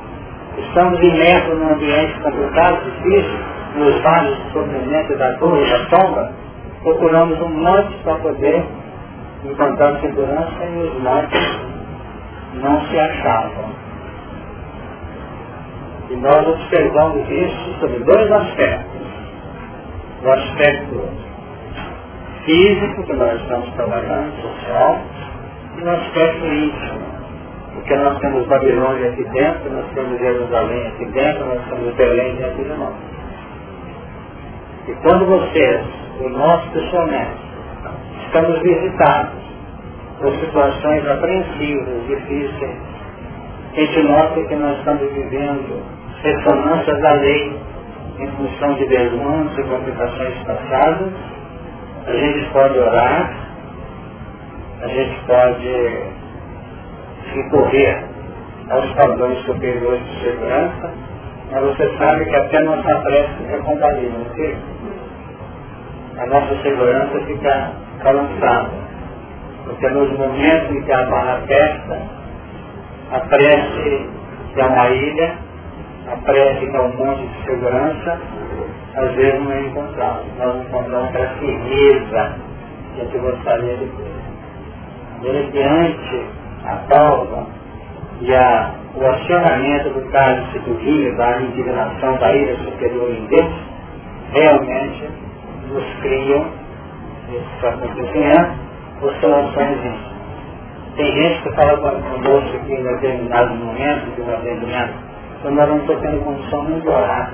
Estamos imersos num ambiente complicado, difícil, nos vales de sofrimento da dor e da sombra, procuramos um monte para poder encontrar segurança e os montes não se achavam. E nós observamos isso sobre dois aspectos. O aspecto físico, que nós estamos trabalhando, social, e o aspecto íntimo. Porque nós temos Babilônia aqui dentro, nós temos Jerusalém aqui dentro, nós temos Belém dentro de nós. E quando vocês, o nosso pessoalmente, estamos visitados por situações apreensivas, difíceis, a gente nota que nós estamos vivendo ressonâncias da lei em função de desmandos e complicações passadas, a gente pode orar, a gente pode recorrer aos padrões superiores de segurança, mas você sabe que até nossa prece é comparida, ok? A nossa segurança fica balançada. Porque nos momentos em que a barra aperta, a prece é uma ilha, a prece que é um monte de segurança, às vezes não é encontrado. Nós encontramos aquela firmeza que a gente gostaria de ter. Mediante a pausa e a, o acionamento do cálice do rio, da indignação da ira superior em Deus, realmente nos criam esses acontecimentos por soluções Tem gente que fala conosco aqui em determinado momento de um atendimento, quando nós não estou tendo condição de orar,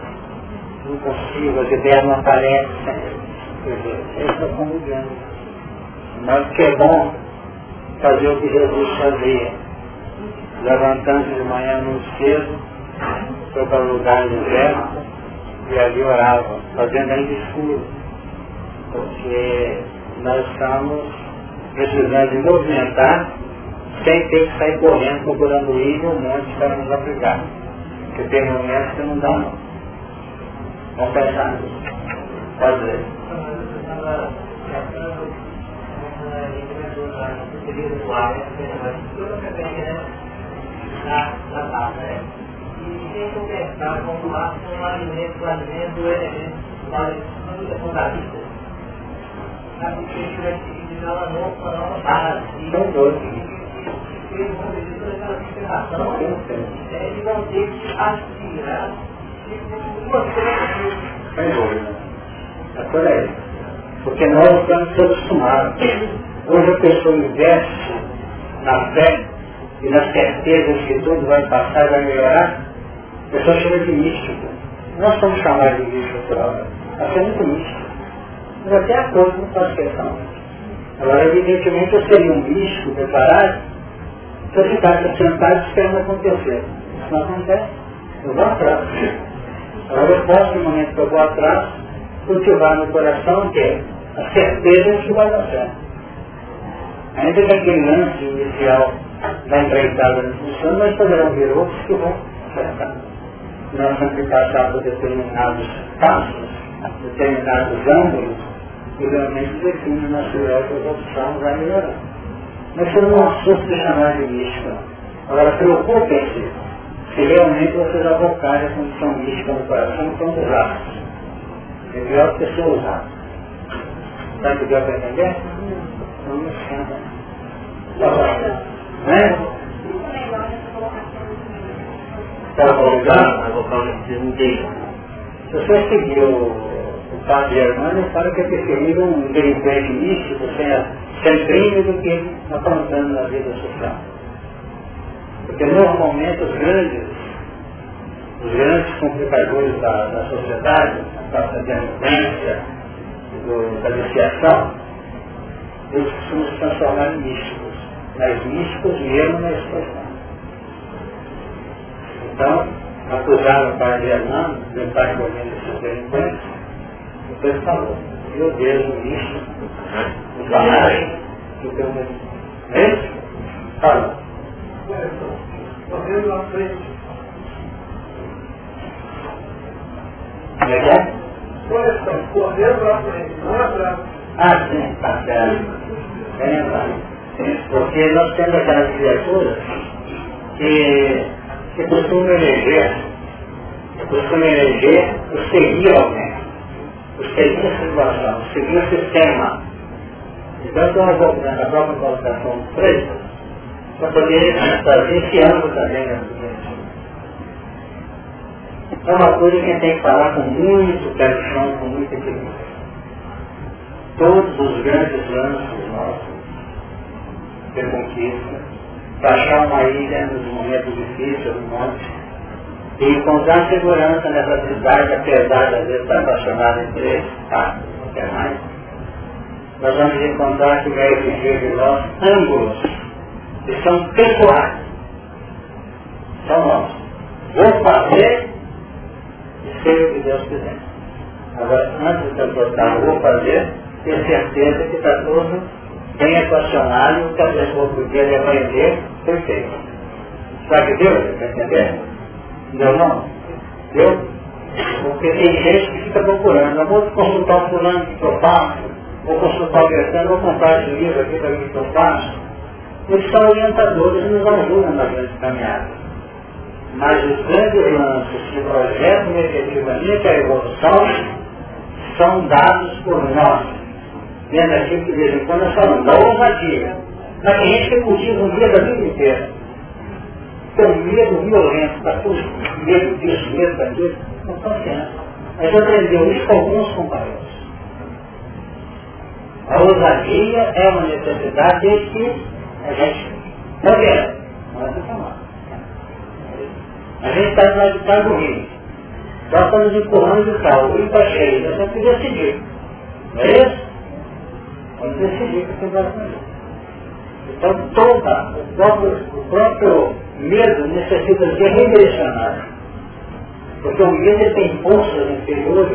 não consigo, as ideias não aparecem. Eles estão convivendo. Mas que é bom fazer o que Jesus fazia. Levantando de manhã muito cedo, foi para o lugar deserto e ali orava, fazendo ainda escuro. Porque nós estamos precisando de movimentar sem ter que sair correndo procurando ir um monte para nos aplicar. Porque tem momentos que não dá não. Vamos pensar. Pode ver? E sem conversar com o ar, com o alimento, o alimento, o elemento, o alimento. Na consciência vai seguir uma nova, nova base. São dois. Eles uma coisa. É. Porque nós estamos acostumados Hoje a pessoa investe na fé e na certeza de que tudo vai passar e vai melhorar, a pessoa chama de místico. Nós somos chamados de místico por hora. Nós somos muito místico. Mas até a coisa não faz questão. Agora, evidentemente, eu seria um místico preparado se eu ficasse sentado esperando acontecer. Isso não acontece. Eu vou atrás. Agora eu posso, no momento que eu vou atrás, cultivar no coração que é a certeza de que vai dar certo. Ainda que aquele lance inicial da empreitada não funcione, mas poderão vir outros que vão acertar. Nós que passar por determinados passos, determinados ângulos, e realmente define nossa evolução vai melhorar. Mas você não assusta chamar de mística. Agora preocupem-se se realmente vocês abocarem a condição mística no coração quando usados. É melhor que pessoa usada. Está que deu para entender? Vamos chamar. Né? Para colocar, se você seguir o, o padre Germano, fala que é preferível um delinquente místico sem, crime do que aprontando na vida social. Porque normalmente os grandes, os grandes complicadores da, da sociedade, da democracia, da viciação, eles costumam se transformar em místicos, mas místicos mesmo na expressão. Então, acusaram o pai de Hernando de estar envolvendo esses delinquentes, depois falou, eu vejo místico, o salário, do teu mundo. É isso? Fala. Correndo à frente. Como é que é? Correndo à frente, não atrás. Ah, sim, tá certo. Bem lembrado. Porque nós temos aquelas criaturas que, que costumam eleger, costumam eleger o seguir alguém, o seguir a situação, o seguir o sistema. Então, eu vou na própria colocação 3, para poder fazer esse ângulo também na É uma coisa que a gente tem que falar com muito chão, com muito equilíbrio. Todos os grandes lances nossos de conquista, achar uma ilha nos momentos difíceis do monte, e encontrar segurança nessa cidade, apesar de às vezes estar apaixonado entre eles, tá, não quer mais. Nós vamos encontrar que vai exigir de nós ângulos que são pessoais. São nossos. Vou fazer e sei o que Deus quiser. Agora, antes de eu vou fazer, ter certeza que está tudo bem equacionado, que a pessoa podia aprender perfeito. Sabe Deus? Está entendendo? Deu não? Deu? Porque tem gente que fica procurando, eu vou consultar o fulano que eu faço, vou consultar o Bertano, vou comprar esse livro aqui para que eu faço eles são orientadores e nos ajudam na grande caminhada. Mas os grandes lances que efetivamente a evolução são dados por nós. Vendo aqui que de vez em quando nós falamos da ousadia. Mas tem gente que cultiva o medo a vida inteira. Um medo violento, para tudo, medo disso, medo daquilo, não confiança. Mas aprendeu isso com alguns companheiros. A ousadia é uma necessidade que a gente não quer, não é reclamar. A gente está no lado de cá do rio. Só estamos empurrando o carro, o rio está cheio, nós temos que decidir. Não é isso? Vamos decidir o que vai fazer. Então toda, o próprio, o próprio medo necessita ser redirecionado. Porque o medo tem forças inferiores,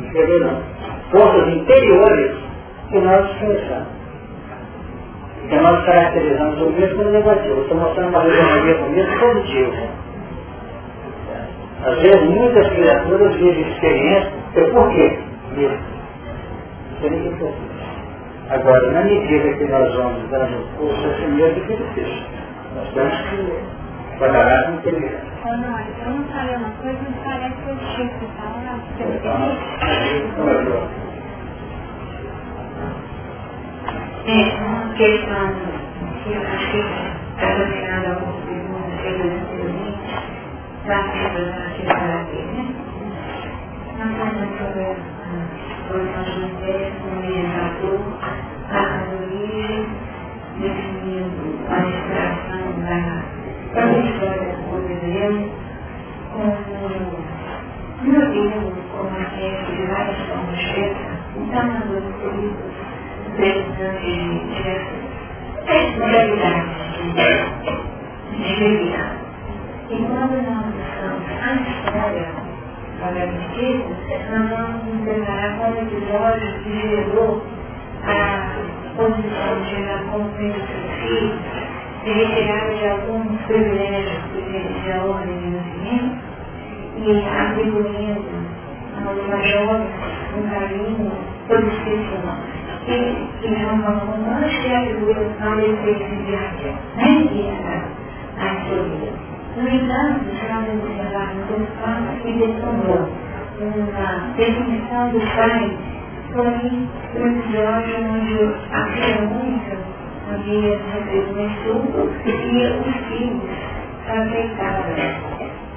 inferiores não, forças interiores que nós desconhecemos. Então nós caracterizamos o medo como negativo. Estou mostrando uma resonaria com medo positivo. Às vezes muitas criaturas vivem experiência, por quê? Medo. Seria Agora, na medida que nós vamos dando curso esse medo, que difícil. Nós temos que trabalhar com inteligência. Oh, não, eu não falei uma coisa, parece que eu que falar. Então, É uma questão que eu acho que está relacionada a algumas perguntas feitas anteriormente, da terapia, né? Nós falamos sobre a posição de mulheres como orientador, a origem, definindo a da, da história do povo brasileiro, como modelo, como arquétipo de várias formas nas duas políticas, dentro de diversas modalidades de. E quando nós buscamos a história para Mesquita, nós vamos nos deparar com um episódio que gerou a posição de dos filhos, de retirada de alguns privilégios de ordem de nascimento e atribuindo aos mais jovens um carinho todo especial que, que não vão humanos que atribuem ao efeito de arte, nem que a absoluta. No entanto, se nós observarmos o espaço que detonou uma definição do pai, foi um episódio onde havia muito, havia representação e os filhos aceitavam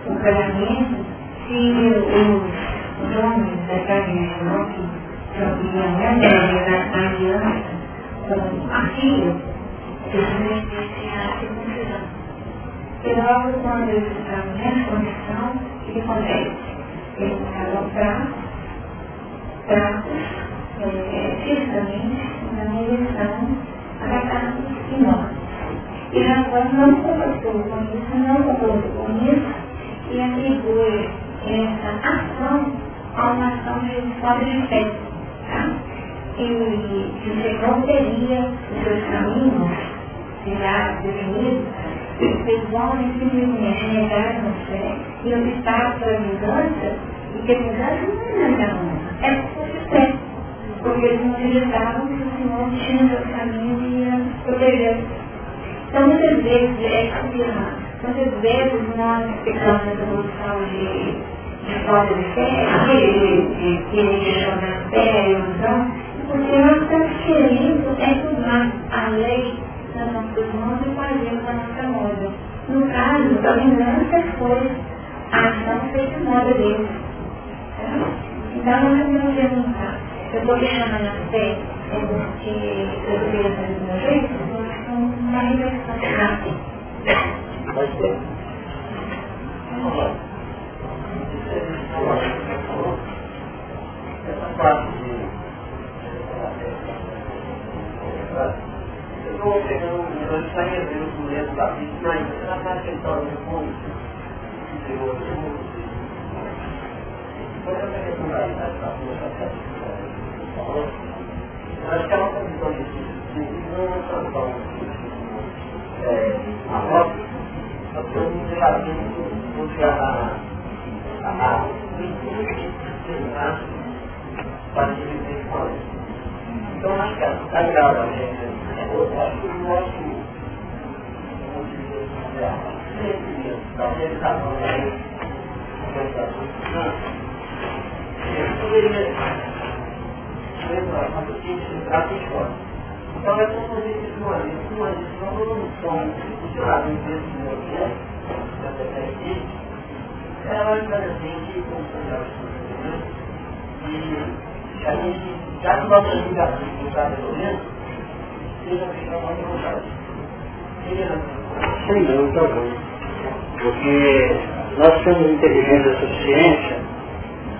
o casamento se os homens da carne que cambiando a aliança com aquilo que se beneficiar a circuncisão. E logo quando eles estavam nessa condição, que acontece? Eles estavam pratos, pratos, é, fisicamente, na direção, e. E Rafael não concordou com isso, não concordou com isso, e atribui essa ação a uma ação de falta de fé. Tá? E você não teria os seus caminhos já definidos, vocês vão simplesmente negar no fé e optar pela mudança, e que a mudança não é nada é por fé. Porque eles não acreditavam que o Senhor tinha seus caminhos e ia proteger. Então muitas vezes é confirmar. Muitas vezes nós ficamos nessa posição de, de falta de fé, de querer questionar a fé, ilusão, porque nós estamos querendo é tomar a lei nas nossas mãos e fazer a nossa moda. No caso, a vingança foi a ação feita moda deles. Então, nós devemos perguntar, eu estou questionando a fé, é porque eu estou pensando do meu jeito, uma reflexão rápida. Pode ser. Essa parte de eu estou pegando, eu estou revendo o momento da vida, mas ela está tentando depois, que chegou aqui, foi essa questão da idade da força, acho que a nossa visão de não é tão a roça, nós temos já visto a a para dividir coisas. Então, acho que a grava, eu acho que o nosso talvez está falando aí, poderia lembrar quando a gente trata de fora. Então, é como numa lista, numa lista, nós não somos funcionários em preço de mulher, ela é interessante como funcionários e a gente já que nossa ligação está resolvendo, seja ficar mais vontade. Sem dúvida alguma. Porque nós temos inteligência suficiente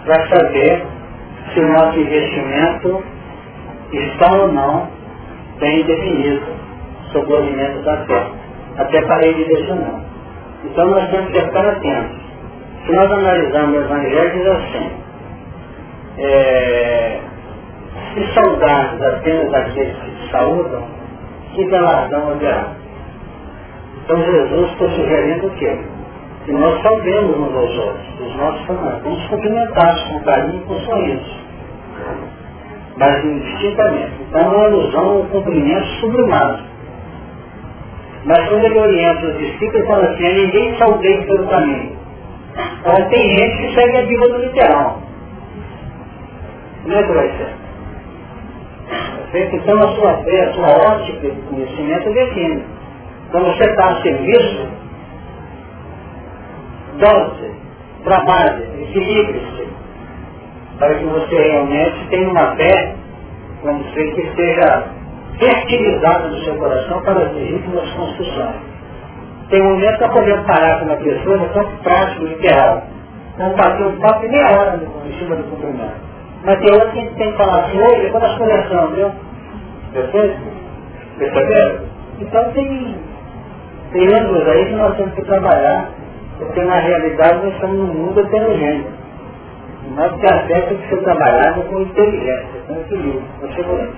para saber se o nosso investimento está ou não bem definido sobre o alimento da terra, até para ele direcionar. Então nós temos que estar atentos. Se nós analisarmos o Evangelho, diz assim, é, se saudares apenas aqueles que te saúdam, que galardão haverá? Então Jesus está sugerindo o quê? Que nós saudemos uns aos outros, os nossos irmãos. Vamos cumprimentar com carinho e com sorriso. Mas indistintamente. Então é uma alusão ao cumprimento sublimado. Mas quando ele orienta os discípulos, ele fala assim, ninguém saudei pelo caminho. Então tem gente que segue a Bíblia do literal. Não é que? Então a sua fé, a sua ótica de conhecimento define. Quando você está a serviço, doce, trabalhe, equilibre-se, para que você realmente tenha uma fé, como sei que esteja fertilizada no seu coração para as legítimas construções. Tem um momento para poder parar com uma pessoa no campo prático, literal. Vamos bater um papo meia hora em cima do cumprimento. Mas tem outro que a gente tem que falar assim, oi, depois nós conversamos, viu? Perfeito? Perceberam? Então tem, tem ângulos aí que nós temos que trabalhar, porque na realidade nós estamos num mundo heterogêneo. Nosso café tem que ser trabalhado com inteligência, com equilíbrio, com segurança.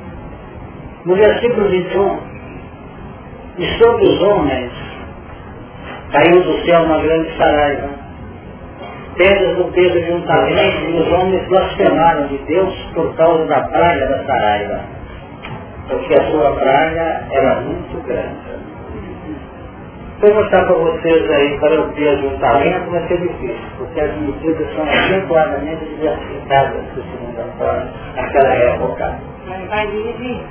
No versículo 21, e sobre os homens caiu do céu uma grande saraiva, pedras no peso de um talento, e os homens blasfemaram de Deus por causa da praga da saraiva porque a sua praga era muito grande. Vou mostrar para vocês aí, para o peso de um talento vai ser difícil, porque as medidas são adequadamente diversificadas do segundo naquela época. Mas vai dividir.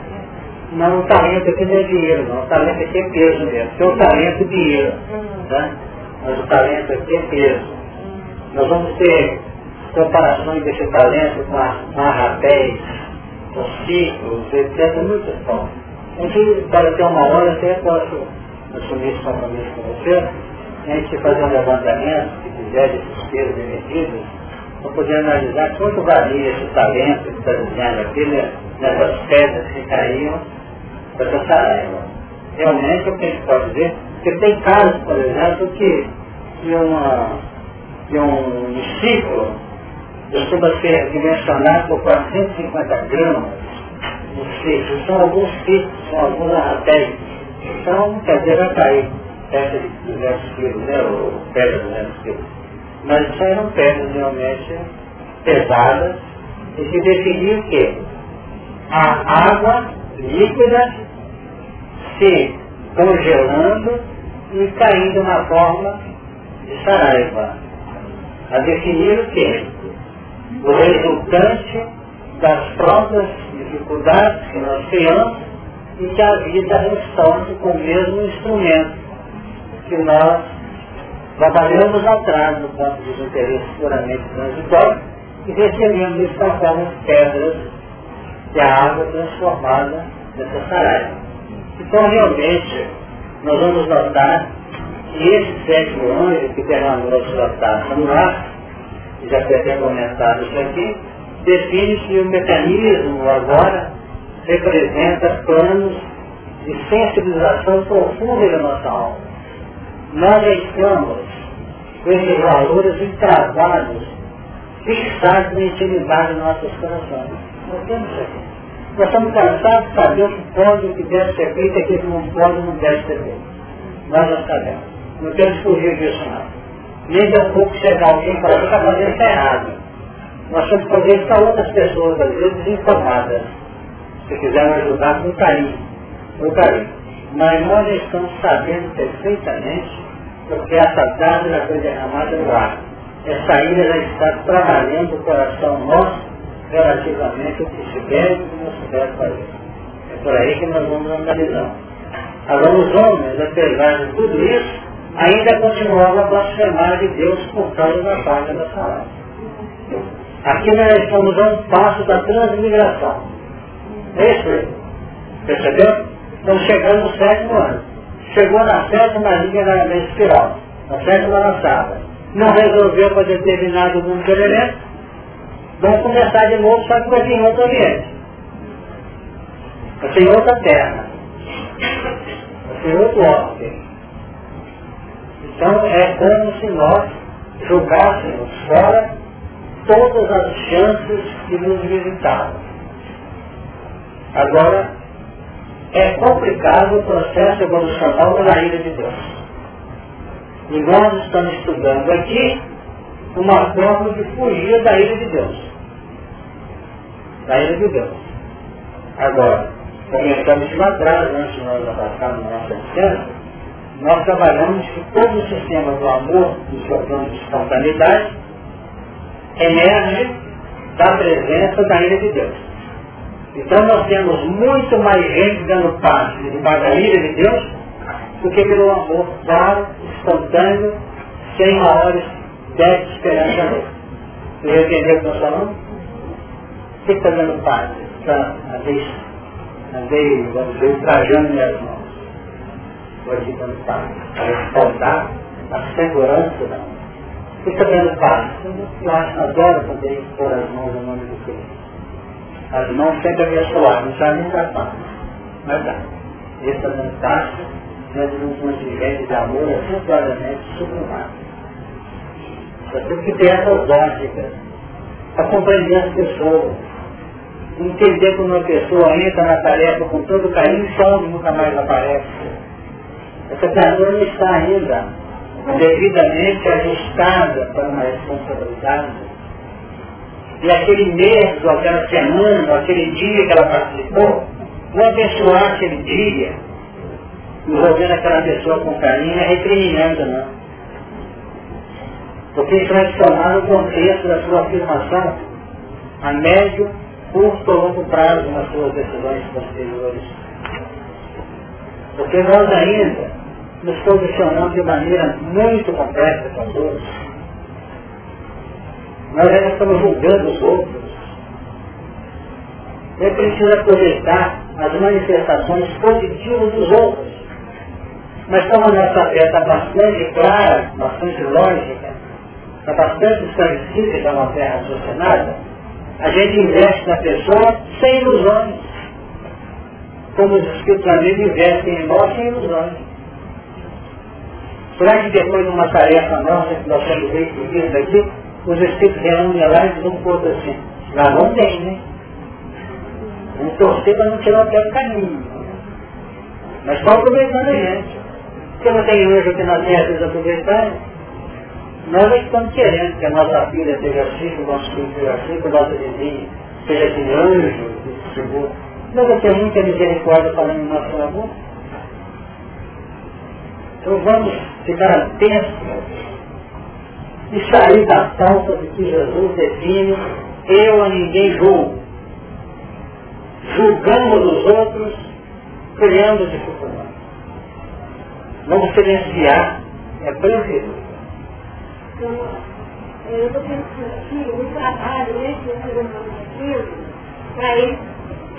Não, o talento aqui não é dinheiro, não. O talento aqui é peso mesmo. Tem o talento é dinheiro. Tá? Mas o talento aqui é peso. Nós vamos ter comparações desse talento com a, com a rapéis, os ciclos, etc. Muitas formas. A gente, para ter uma hora, até posso assumir esse compromisso com você, a gente fazer um levantamento, se quiser, desses pesos emitidos, para poder analisar quanto valia esse talento que está dizendo aqui, né, nessas pedras que caíam dessa tarefa. Realmente, o que a gente pode dizer, que tem casos, por exemplo, que de, uma, de um ciclo costuma ser dimensionado por 450 gramas de ciclo. São alguns ciclos, são alguns arratéis. Então, quer dizer, vai cair perto de 200 quilos, né? Ou perto de 200 quilos. Mas isso eram pedras realmente pesadas e se definia o quê? A água líquida se congelando e caindo na forma de saraiva. A definir o quê? O resultante das próprias dificuldades que nós criamos e que a vida responde com o mesmo instrumento que nós trabalhamos atrás do ponto de interesse puramente transitório e recebemos isso como pedras de água transformada nessa saraiva. Então realmente nós vamos notar que esse sétimo anjo que derramou sua taça no ar, já foi até comentado isso aqui, define que o mecanismo agora representa planos de sensibilização profunda da nossa alma. Nós estamos com esses valores encravados, fixados na intimidade dos nossos corações. Nós temos aqui. Nós estamos cansados de saber o que pode, o que deve ser feito e o que não pode, não deve ser feito. Nós já sabemos. Não temos fugir disso não. Nem de um pouco chegar alguém para está isso errado. Nós temos que fazer para outras pessoas, às vezes desinformadas. Se quiserem ajudar com carinho. Carinho. Mas nós estamos sabendo perfeitamente porque essa data já foi derramada no ar. Essa ilha já está trabalhando o coração nosso relativamente ao que se deve e o que não se deve fazer. É por aí que nós vamos analisar. Agora os homens, apesar de tudo isso, ainda continuavam a blasfemar de Deus por causa da paga da salário. Aqui nós estamos a um passo da transmigração. É isso. Percebeu? Estamos chegando no sétimo ano. Chegou na sétima linha da, espiral, na sétima lançada. Não resolveu para determinado número de elementos, Vamos começar de novo, só que vai vir outro ambiente. Vai ser outra terra. Vai ser outro órgão. Então é como se nós jogássemos fora todas as chances que nos visitavam. Agora, é complicado o processo evolucional da ilha de Deus. E nós estamos estudando aqui uma forma de fugir da ilha de Deus. Da ilha de Deus. Agora, comentamos lá atrás, antes de nós abraçarmos nossa licença, nós trabalhamos que todo o sistema do amor, do seu plano de espontaneidade, emerge da presença da ilha de Deus. Então nós temos muito mais gente dando parte debaixo da de Deus do que pelo amor claro, espontâneo, sem maiores deve esperança nele. Você já entendeu o que nós falamos? Que está dando paz? Está, andei, andei, vamos dizer, ultrajando minhas mãos. Hoje dando paz. Para respaldar a segurança da mão. Que está dando paz? Eu acho, adoro poder pôr as mãos no nome do Cristo. As mãos sempre abençoadas, não sabe nem dar paz. Mas dá. Esse dando paz, diante de um contingente de amor, acentuadamente sublimado. Nós temos que ter essas lógicas para compreender as pessoas. Entender quando uma pessoa entra na tarefa com todo carinho e some nunca mais aparece. Essa pessoa não está ainda devidamente ajustada para uma responsabilidade. E aquele mês, ou aquela semana, ou aquele dia que ela participou, não abençoar aquele dia, envolvendo aquela pessoa com carinho, é recriminando, não porque isso vai se tornar no contexto da sua afirmação a médio, curto ou longo prazo nas suas decisões posteriores. Porque nós ainda nos posicionamos de maneira muito complexa com todos. Nós ainda estamos julgando os outros. É preciso aproveitar as manifestações positivas dos outros. Mas como a nossa fé está bastante clara, bastante lógica, está bastante esclarecida é uma fé raciocinada, a gente investe na pessoa sem ilusões. Como os Espíritos Amigos investem em nós sem ilusões. Será que depois de uma tarefa nossa que nós temos feito daqui, os Espíritos reúnem lá e dizem um pouco assim, lá não tem, né? Vamos torcer para não tirar o pé do caminho. Mas estão aproveitando a gente. Porque não tem anjo que terra eles aproveitarem. Nós é que estamos querendo que a nossa filha seja assim, que o nosso filho seja assim, que o nosso vizinho seja assim, anjo, que chegou. Nós é temos muita misericórdia falando em nosso amor. Então vamos ficar atentos e sair da falta de que Jesus define, eu a ninguém julgo. Julgamos os outros, criando dificuldades. Vamos silenciar, é preferível. Então, eu estou pensando aqui no trabalho né, que eu estou fazendo para ele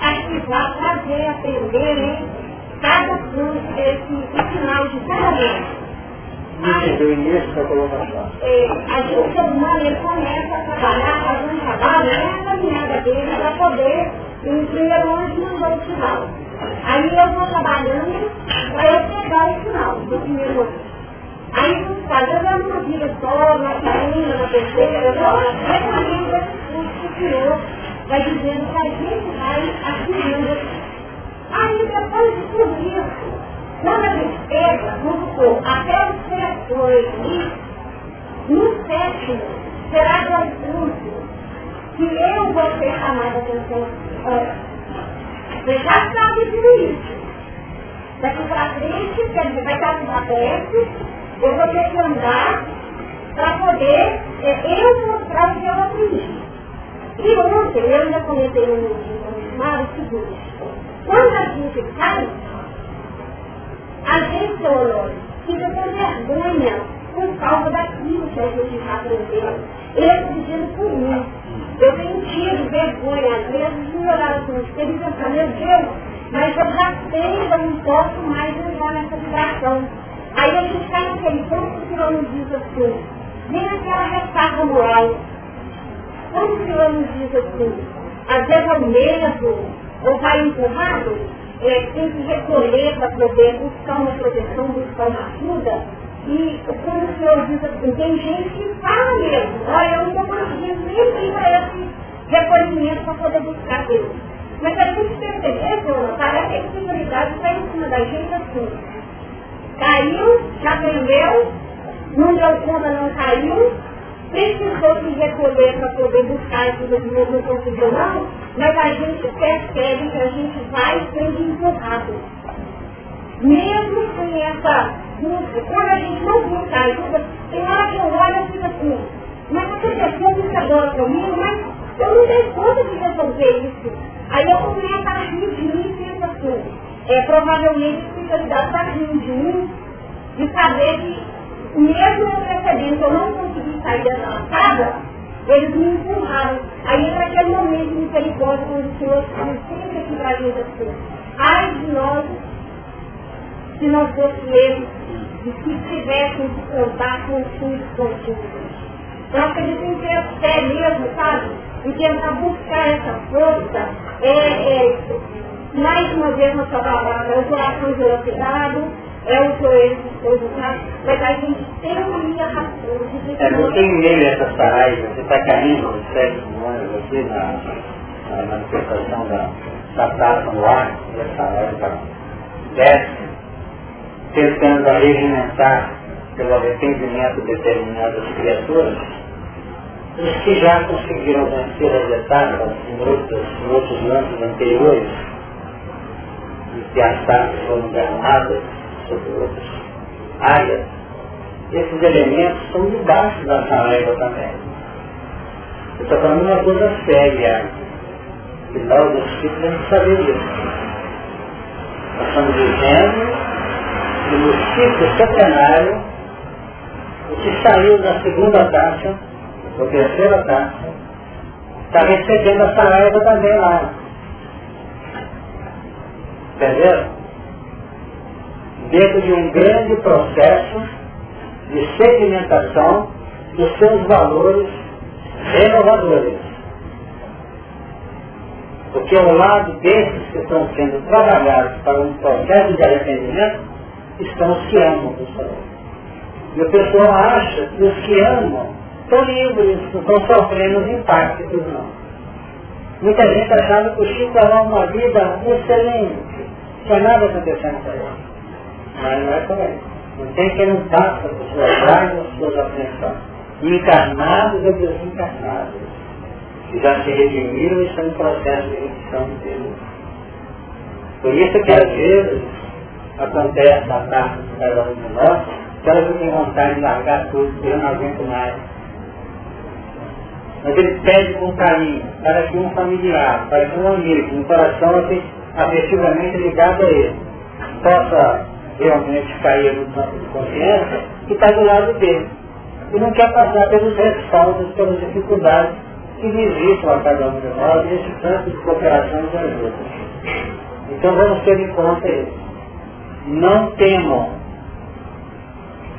ativar, fazer, aprender, né? Cada ponto desse sinal de cada Entendeu início da colocação. É, a gente, humano, ele começa a trabalhar, fazer um trabalho, né, a caminhada dele para poder, primeiro ano, mandar o final. Aí eu vou trabalhando para eu pegar o final do primeiro ano. Aí eu dando uma vida só, na segunda, na terceira, eu vou recorrendo esse curso vai dizendo que a gente vai assinando. Aí depois de tudo isso, quando a gente pega, vamos supor, até os diretores ali, no sétimo, será assunto que eu vou ter chamado a atenção. Você já sabe tudo isso. Daqui para frente, quer dizer, vai estar tudo aberto, eu vou ter que andar para poder é, eu mostrar o que eu aprendi. E ontem eu ainda comentei no meu vídeo, o seguinte, quando a gente cai, a gente, Honor, fica com vergonha por causa daquilo que a gente já aprendeu. Eu pedindo por mim. Eu tenho tido vergonha, às vezes, de olhar para os e pensar, meu Deus, mas eu já sei, eu não posso mais entrar nessa situação. Aí a gente cai naquele ponto que o nos diz assim, vem aquela recarga moral. Quando o Senhor nos diz assim, às vezes é o medo, ou vai empurrado, é, tem que recolher para poder buscar uma proteção, buscar uma ajuda. E quando o Senhor diz assim, tem gente que fala mesmo, olha, eu não conseguindo nem ir para esse recolhimento para poder buscar Deus. Mas a gente perceber, Senhor, parece que a espiritualidade está em cima da gente assim. Caiu, já aprendeu, não deu conta, não caiu, precisou se recolher para poder buscar de novo, não conseguiu não, mas a gente percebe que a gente vai sendo empurrado. Mesmo sem essa busca, quando a gente não busca ajuda, tem hora que eu olho e fico assim, mas pessoa busca agora comigo, mas eu não tenho conta de resolver isso. Aí eu começo a rir de mim e penso assim, é, provavelmente a espiritualidade está rindo de mim, de saber que mesmo eu percebendo que eu não consegui sair dessa laçada, eles me empurraram. Aí naquele momento de misericórdia, quando o Senhor sempre aqui para gente assim, ai de nós, se nós fôssemos e se tivéssemos que contar com os filhos contínuos. Eu acredito em ter fé mesmo, sabe? E tentar buscar essa força. É, é, mais uma vez na sua palavra, de velocidade, é o joelho de todo mas a gente tem uma linha raciocínio. É, não tem meio essa saraiva, você está caindo os sete anos aqui na, na manifestação da, da taça no ar, essa saraiva desce, tentando alimentar pelo arrependimento de determinadas criaturas, os que já conseguiram vencer as etapas em outros, em outros lances anteriores, e que as taças foram derramadas, sobre outras áreas, esses elementos são debaixo da saraiva também. Eu estou falando uma coisa séria, que nós, os espíritos, temos saber disso. Nós estamos dizendo que no ciclo centenário, o que saiu da segunda taxa, da terceira taxa, está recebendo a saraiva também lá. Entendeu? Dentro de um grande processo de sedimentação dos seus valores renovadores. Porque ao lado desses que estão sendo trabalhados para um processo de arrependimento, estão os que amam o Senhor. E o pessoal acha que os que amam estão livres, não estão sofrendo os impactos, não. Muita gente achava que o Chico levava uma vida excelente, não tinha nada acontecendo com ele. Mas não é com ele. Não tem quem não passa por suas lágrimas, suas aflições. Encarnados ou desencarnados. Que já se redimiram e estão em processo de remissão de Deus. Por isso que às vezes acontece na parte de cada um de nós, que elas têm vontade de largar tudo, eu não aguento mais. Mas ele pede com carinho, para que um familiar, para que um amigo, um coração afetivamente ligado a ele, possa realmente campo de consciência que está do lado dele. E não quer passar pelos respaldos, pelas dificuldades que visitam a cada um de nós nesse campo de cooperação e ajuda. Então vamos ter em conta isso. Não temam.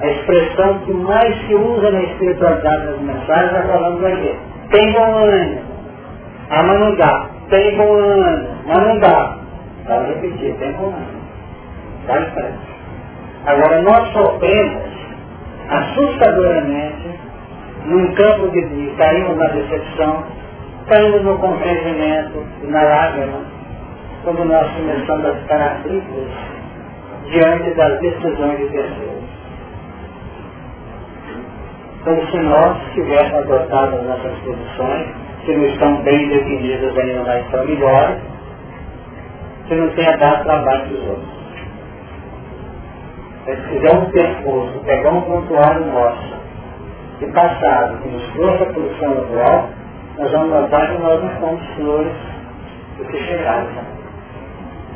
A expressão que mais se usa na espiritualidade das mensagens é falando aqui. Tem bom ânimo. Ah, mas não dá. Tem bom ânimo. Mas não dá. Vou repetir, tem bom ânimo. Frente. Agora nós sofremos assustadoramente num campo de, de caímos na decepção, caímos no constrangimento e na lágrima, quando nós começamos a ficar aflitos diante das decisões de terceiros. Como se nós tivéssemos adotado as nossas posições, que não estão bem definidas ainda, mas estão melhores, que não tenha dado trabalho para os outros. Se fizer um percurso, pegar um prontuário nosso, de passado, que nos trouxe a posição atual, nós vamos notar que nós não somos senhores do que chegaram.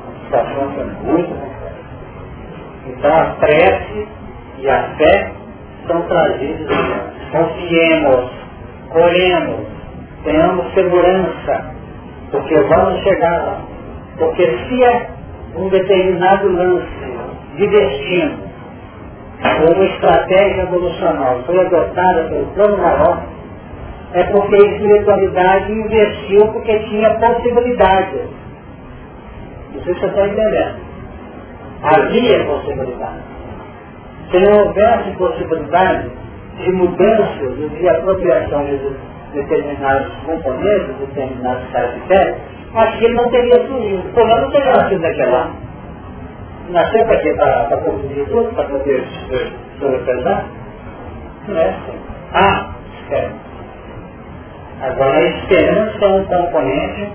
A situação foi muito complexa. Então a prece e a fé são trazidos Confiemos, oremos, tenhamos segurança, porque vamos chegar lá. Porque se é um determinado lance de destino, uma estratégia evolucional foi adotada pelo plano maior, é porque a espiritualidade investiu porque tinha possibilidade. Não sei se você está entendendo. Havia possibilidade. Se não houvesse possibilidade de mudança, de apropriação de determinados componentes, determinados caracteres, ele não teria surgido. O problema não teria nascido daquela nasceu para quê? Para produzir tudo? Para poder sobrepesar? Não é assim. Ah, espera. Agora a esperança é um componente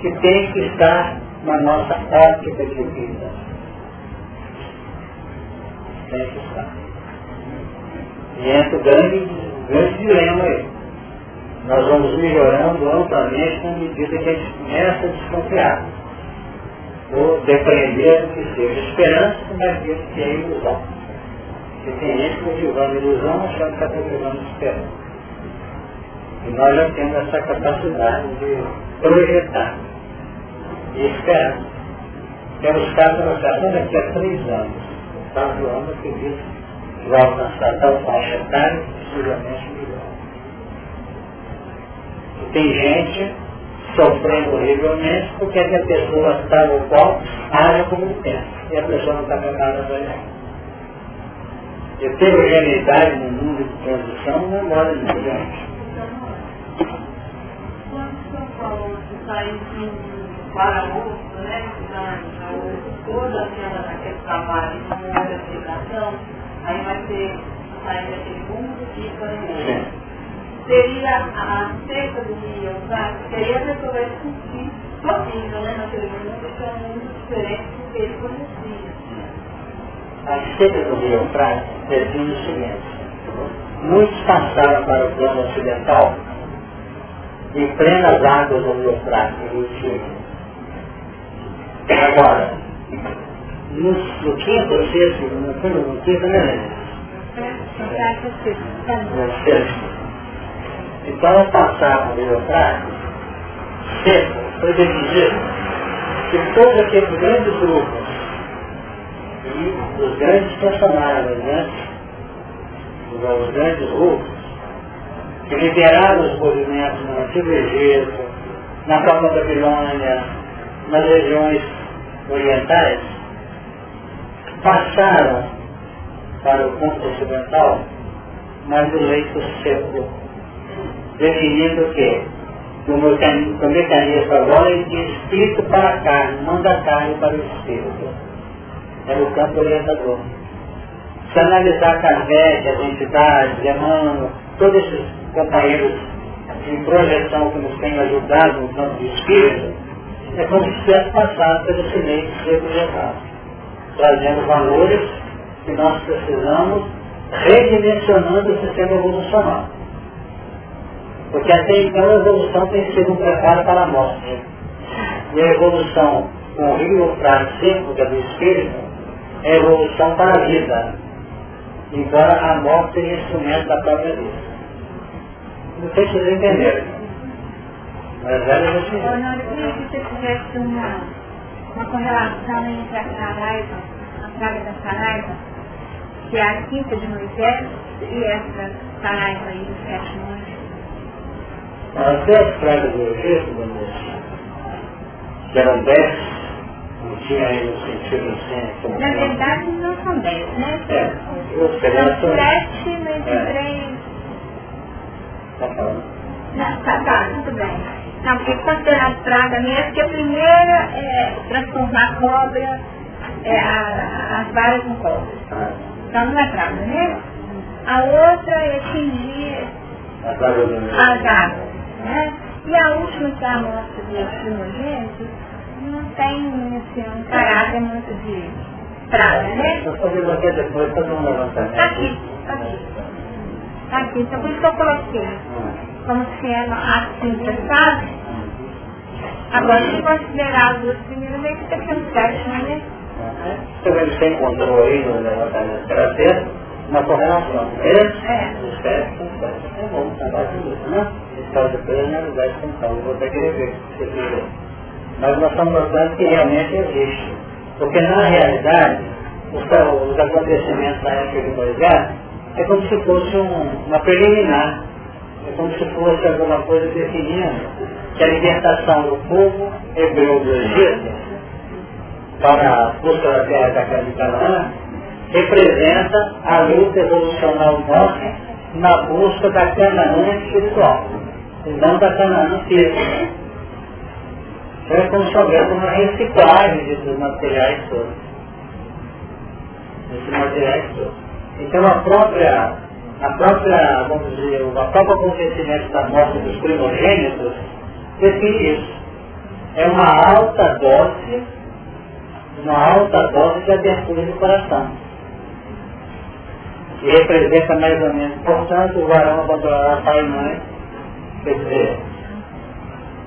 que tem que estar na nossa óptica de vida. Tem que estar. E entra o grande, grande dilema aí. Nós vamos melhorando amplamente com medida que a gente começa a desconfiar ou do que seja esperança, diz que é ilusão. Porque tem gente cultivando ilusão achando que está cultivando esperança. E nós já temos essa capacidade de projetar e esperar. Temos casos nós já daqui a três anos. Está voando, acredito, vai alcançar tal faixa etária, possivelmente melhor. E tem gente sofrendo horrivelmente porque a pessoa está no qual haja como pensa. E a pessoa não está preparada para isso. Heterogeneidade no mundo de transição não mora em gente. Quando o senhor falou que saiu de para outro, né, toda aquela, aquele trabalho de uma aí vai ter sair daquele mundo e para o outro seria a seca do rio, sabe? Seria resolver discutir sozinho, né? Naquele mundo, que é mundo diferente do que ele conhecia. A seca do rio Prata define o seguinte. Muitos passaram para o plano ocidental em plenas águas do rio do rio Chile. Agora, no, no quinto ou sexto, no, no quinto, né? No sexto então, ao passar no Eufrates, sempre foi decidido que todos aqueles grandes grupos E os grandes personagens, né? os grandes grupos, que lideraram os movimentos no Antigo Egito, na própria Babilônia, nas regiões orientais, passaram para o ponto ocidental, mas o leito seco, definindo o mecanismo, o mecanismo agora é de espírito para a carne, não da carne para o espírito. É o campo orientador. Se analisar Kardec, as entidades, Emmanuel, todos esses companheiros de projeção que nos têm ajudado no campo do espírito, é como se tivesse passado pelo silêncio reprojetado, trazendo valores que nós precisamos redimensionando o sistema evolucional. Porque até então a evolução tem sido um preparo para a morte. E a evolução com o rio prazo seco, que é do espírito, é a evolução para a vida. Embora a morte seja instrumento da própria vida. Não sei se vocês entenderam. Mas ela não se você tivesse uma, uma correlação entre a saraiva, a praga da saraiva, que é a quinta de Moisés, e essa saraiva aí dos sete montes. As pragas do Egito, Vanessa, que eram dez, não tinha aí no sentido assim. Na verdade não são dez, né? É, eu sei, são sete, mas é. três. Tá falando? Não, tá, tá, tudo bem. Não, porque considerado praga mesmo, que a primeira é transformar a cobra, é, a, as varas em cobra. Então não é praga, né? A outra é atingir as águas né? E a última, que é a morte dos primogênitos, não tem assim, um caráter muito de praga, né? Nós fazemos aqui depois, fazer um levantamento. Está aqui, está aqui. Está aqui, então por isso que eu coloquei. Como se era assim, sabe? Agora, se considerar os dois primeiros, meio que está sendo sete, né? Você encontrou aí no levantamento terapêutico uma correlação. Esse, é. os sete são sete. É bom, tá bastante né? Tal depois analisar esse Paulo, vou até querer ver se Mas nós estamos mostrando que realmente existe. Porque na realidade, os, os acontecimentos da época de Moisés é como se fosse um, uma preliminar. É como se fosse alguma coisa definindo que a libertação do povo hebreu do Egito para a busca da terra da casa de Canaã representa a luta evolucional nossa na busca da Canaã espiritual não da Canaã física. Então é como se houvesse uma reciclagem desses materiais todos. Desses materiais todos. Então a própria, a própria, vamos dizer, o próprio acontecimento da morte dos primogênitos define isso. É uma alta dose, uma alta dose de abertura do coração. Que representa mais ou menos, portanto, o varão abandonará pai e mãe Quer dizer,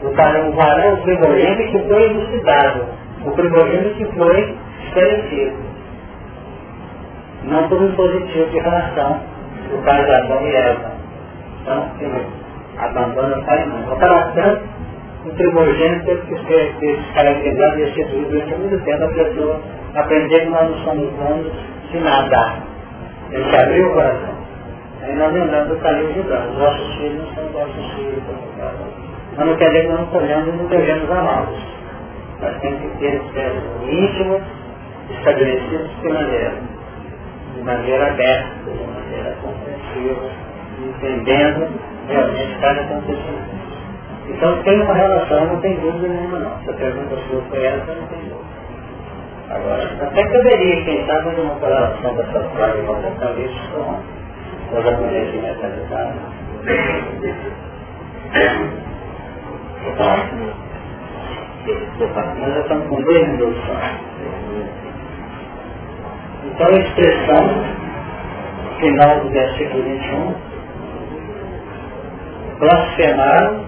o varão, o varão o primogênito que foi elucidado, o primogênito que foi esclarecido. Não por um positivo de relação do pai de Adão e Eva. Então, abandona pai e mãe. Operação, o primogênito teve que ser descaracterizado e restituído durante muito tempo a pessoa aprender que nós não somos donos de nada. Ele abriu o coração. Aí nós lembramos do caminho Deus. Os nossos filhos não são nossos filhos. Mas não quer dizer que nós não podemos e não devemos amá-los. Nós temos que ter espécies íntimos, estabelecidos de maneira, de maneira aberta, de maneira compreensiva, entendendo realmente cada acontecimento. Então tem uma relação, não tem dúvida nenhuma não. Se a pergunta sua foi essa, não tem dúvida. Agora, até poderia, quem sabe, uma correlação dessa praga do apocalipse com os acontecimentos realizados. Nós já estamos com dois minutos só. Então a expressão final do versículo 21 blasfemaram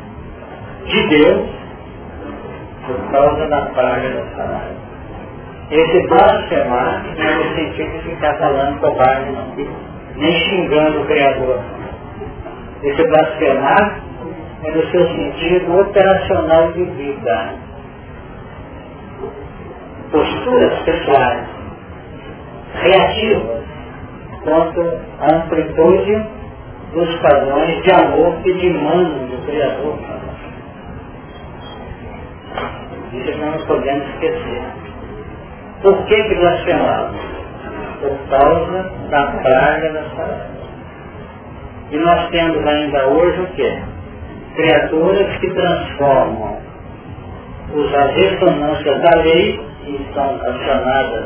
de Deus por causa da praga da salário. Esse blasfemar não é no sentido de ficar falando bobagem, não nem xingando o Criador. Esse blasfemar é no seu sentido operacional de vida. Posturas pessoais. reativas quanto à amplitude dos padrões de amor que demandam do Criador. Isso não podemos esquecer. Por que que blasfemamos? Por causa da praga da saúde. E nós temos ainda hoje o quê? Criaturas que transformam as ressonâncias da lei, que são acionadas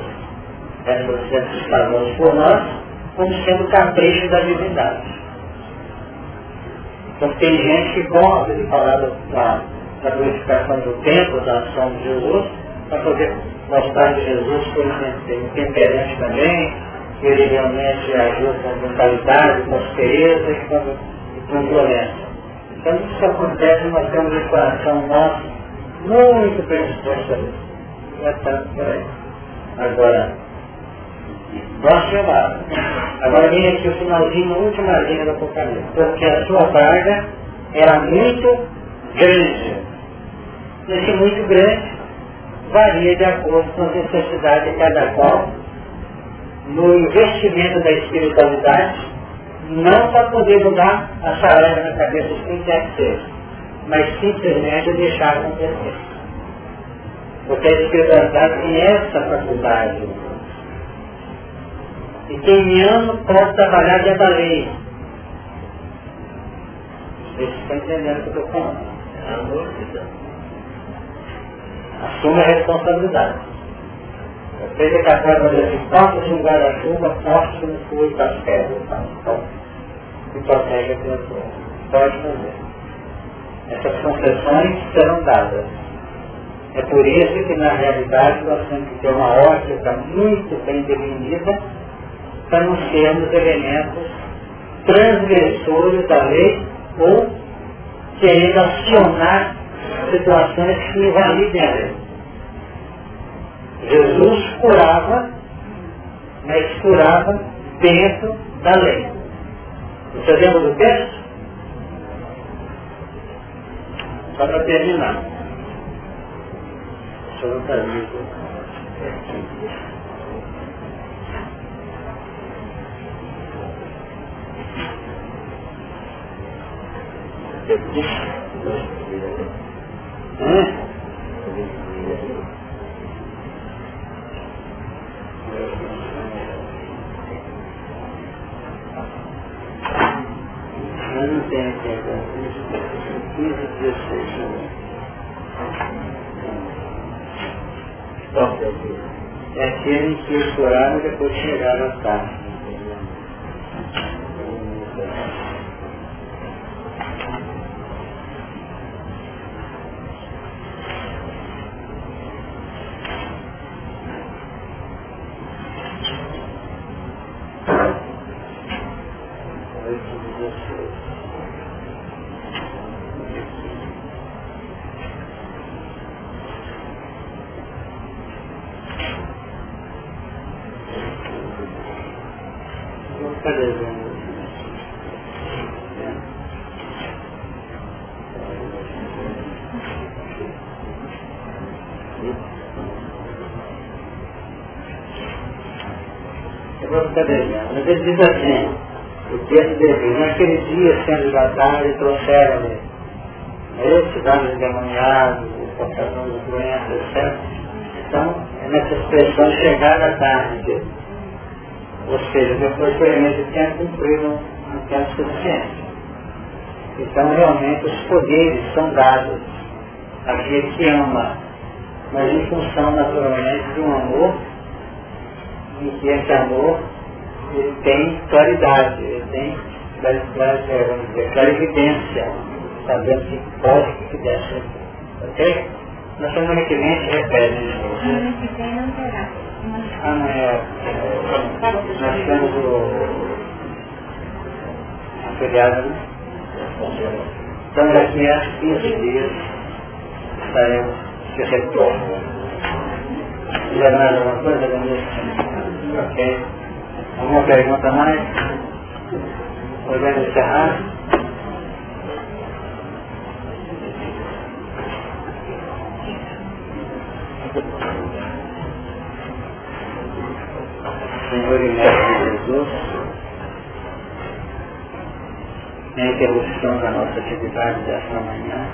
essas padrões por nós, como sendo capricho da divindade. Então tem gente que gosta de falar da, da glorificação do tempo, da ação de Jesus, para poder mostrar que Jesus foi temperante também, ele realmente agiu com brutalidade, com aspereza e com, com violência. Então isso acontece, nós temos um coração nosso muito predisposto a isso. Já está por aí. Agora, nós chamados. Agora vem aqui o finalzinho, a última linha do Apocalipse. Porque a sua carga era muito grande. Esse muito grande varia de acordo com as necessidades de cada qual no investimento da espiritualidade, não para poder mudar a saraiva na cabeça de quem quer que seja, mas simplesmente deixar acontecer. Porque a espiritualidade tem essa faculdade e quem me ama pode trabalhar de lei. Vocês estão entendendo o que eu estou falando. Assume a responsabilidade. É capaz de dizer assim, toca-se um guarda-chuva, forte no fui das pedras. Então, e protege a criatura. Pode fazer. Essas concessões serão dadas. É por isso que na realidade nós temos que ter uma ótica muito bem definida para não sermos elementos transgressores da lei ou querendo acionar situações que invalidem a lei. Jesus curava, mas curava dentro da lei. Você lembra do texto? Só para terminar. Deixa eu botar Eu não tenho aqui agora. 15 e 16. Então, é aquele que exploraram e depois chegaram a tarde. Diz assim, o texto dele, naquele dia sendo da tarde trouxeram-me esse dado endemoniado, portador de doenças, etc. Então, é nessa expressão chegar à tarde. Ou seja, depois que o elemento tenha cumprido um tempo suficiente. Então, realmente, os poderes são dados àquele que ama, mas em função, naturalmente, de um amor, em que esse amor ele tem claridade, ele tem vamos dizer, clarividência, sabendo que pode que deve ser. Ok? Na semana que vem gente repete. Semana que vem não terá. Amanhã nós temos o feriado, né? Então daqui a 15 dias estaremos de retorno. Mais alguma coisa, Ok? Alguma pergunta mais? Podemos encerrar? Senhor e Mestre Jesus, na interrupção da nossa atividade desta manhã,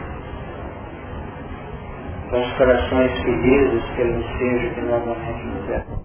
com os corações feridos pelo ensejo que novamente nos é.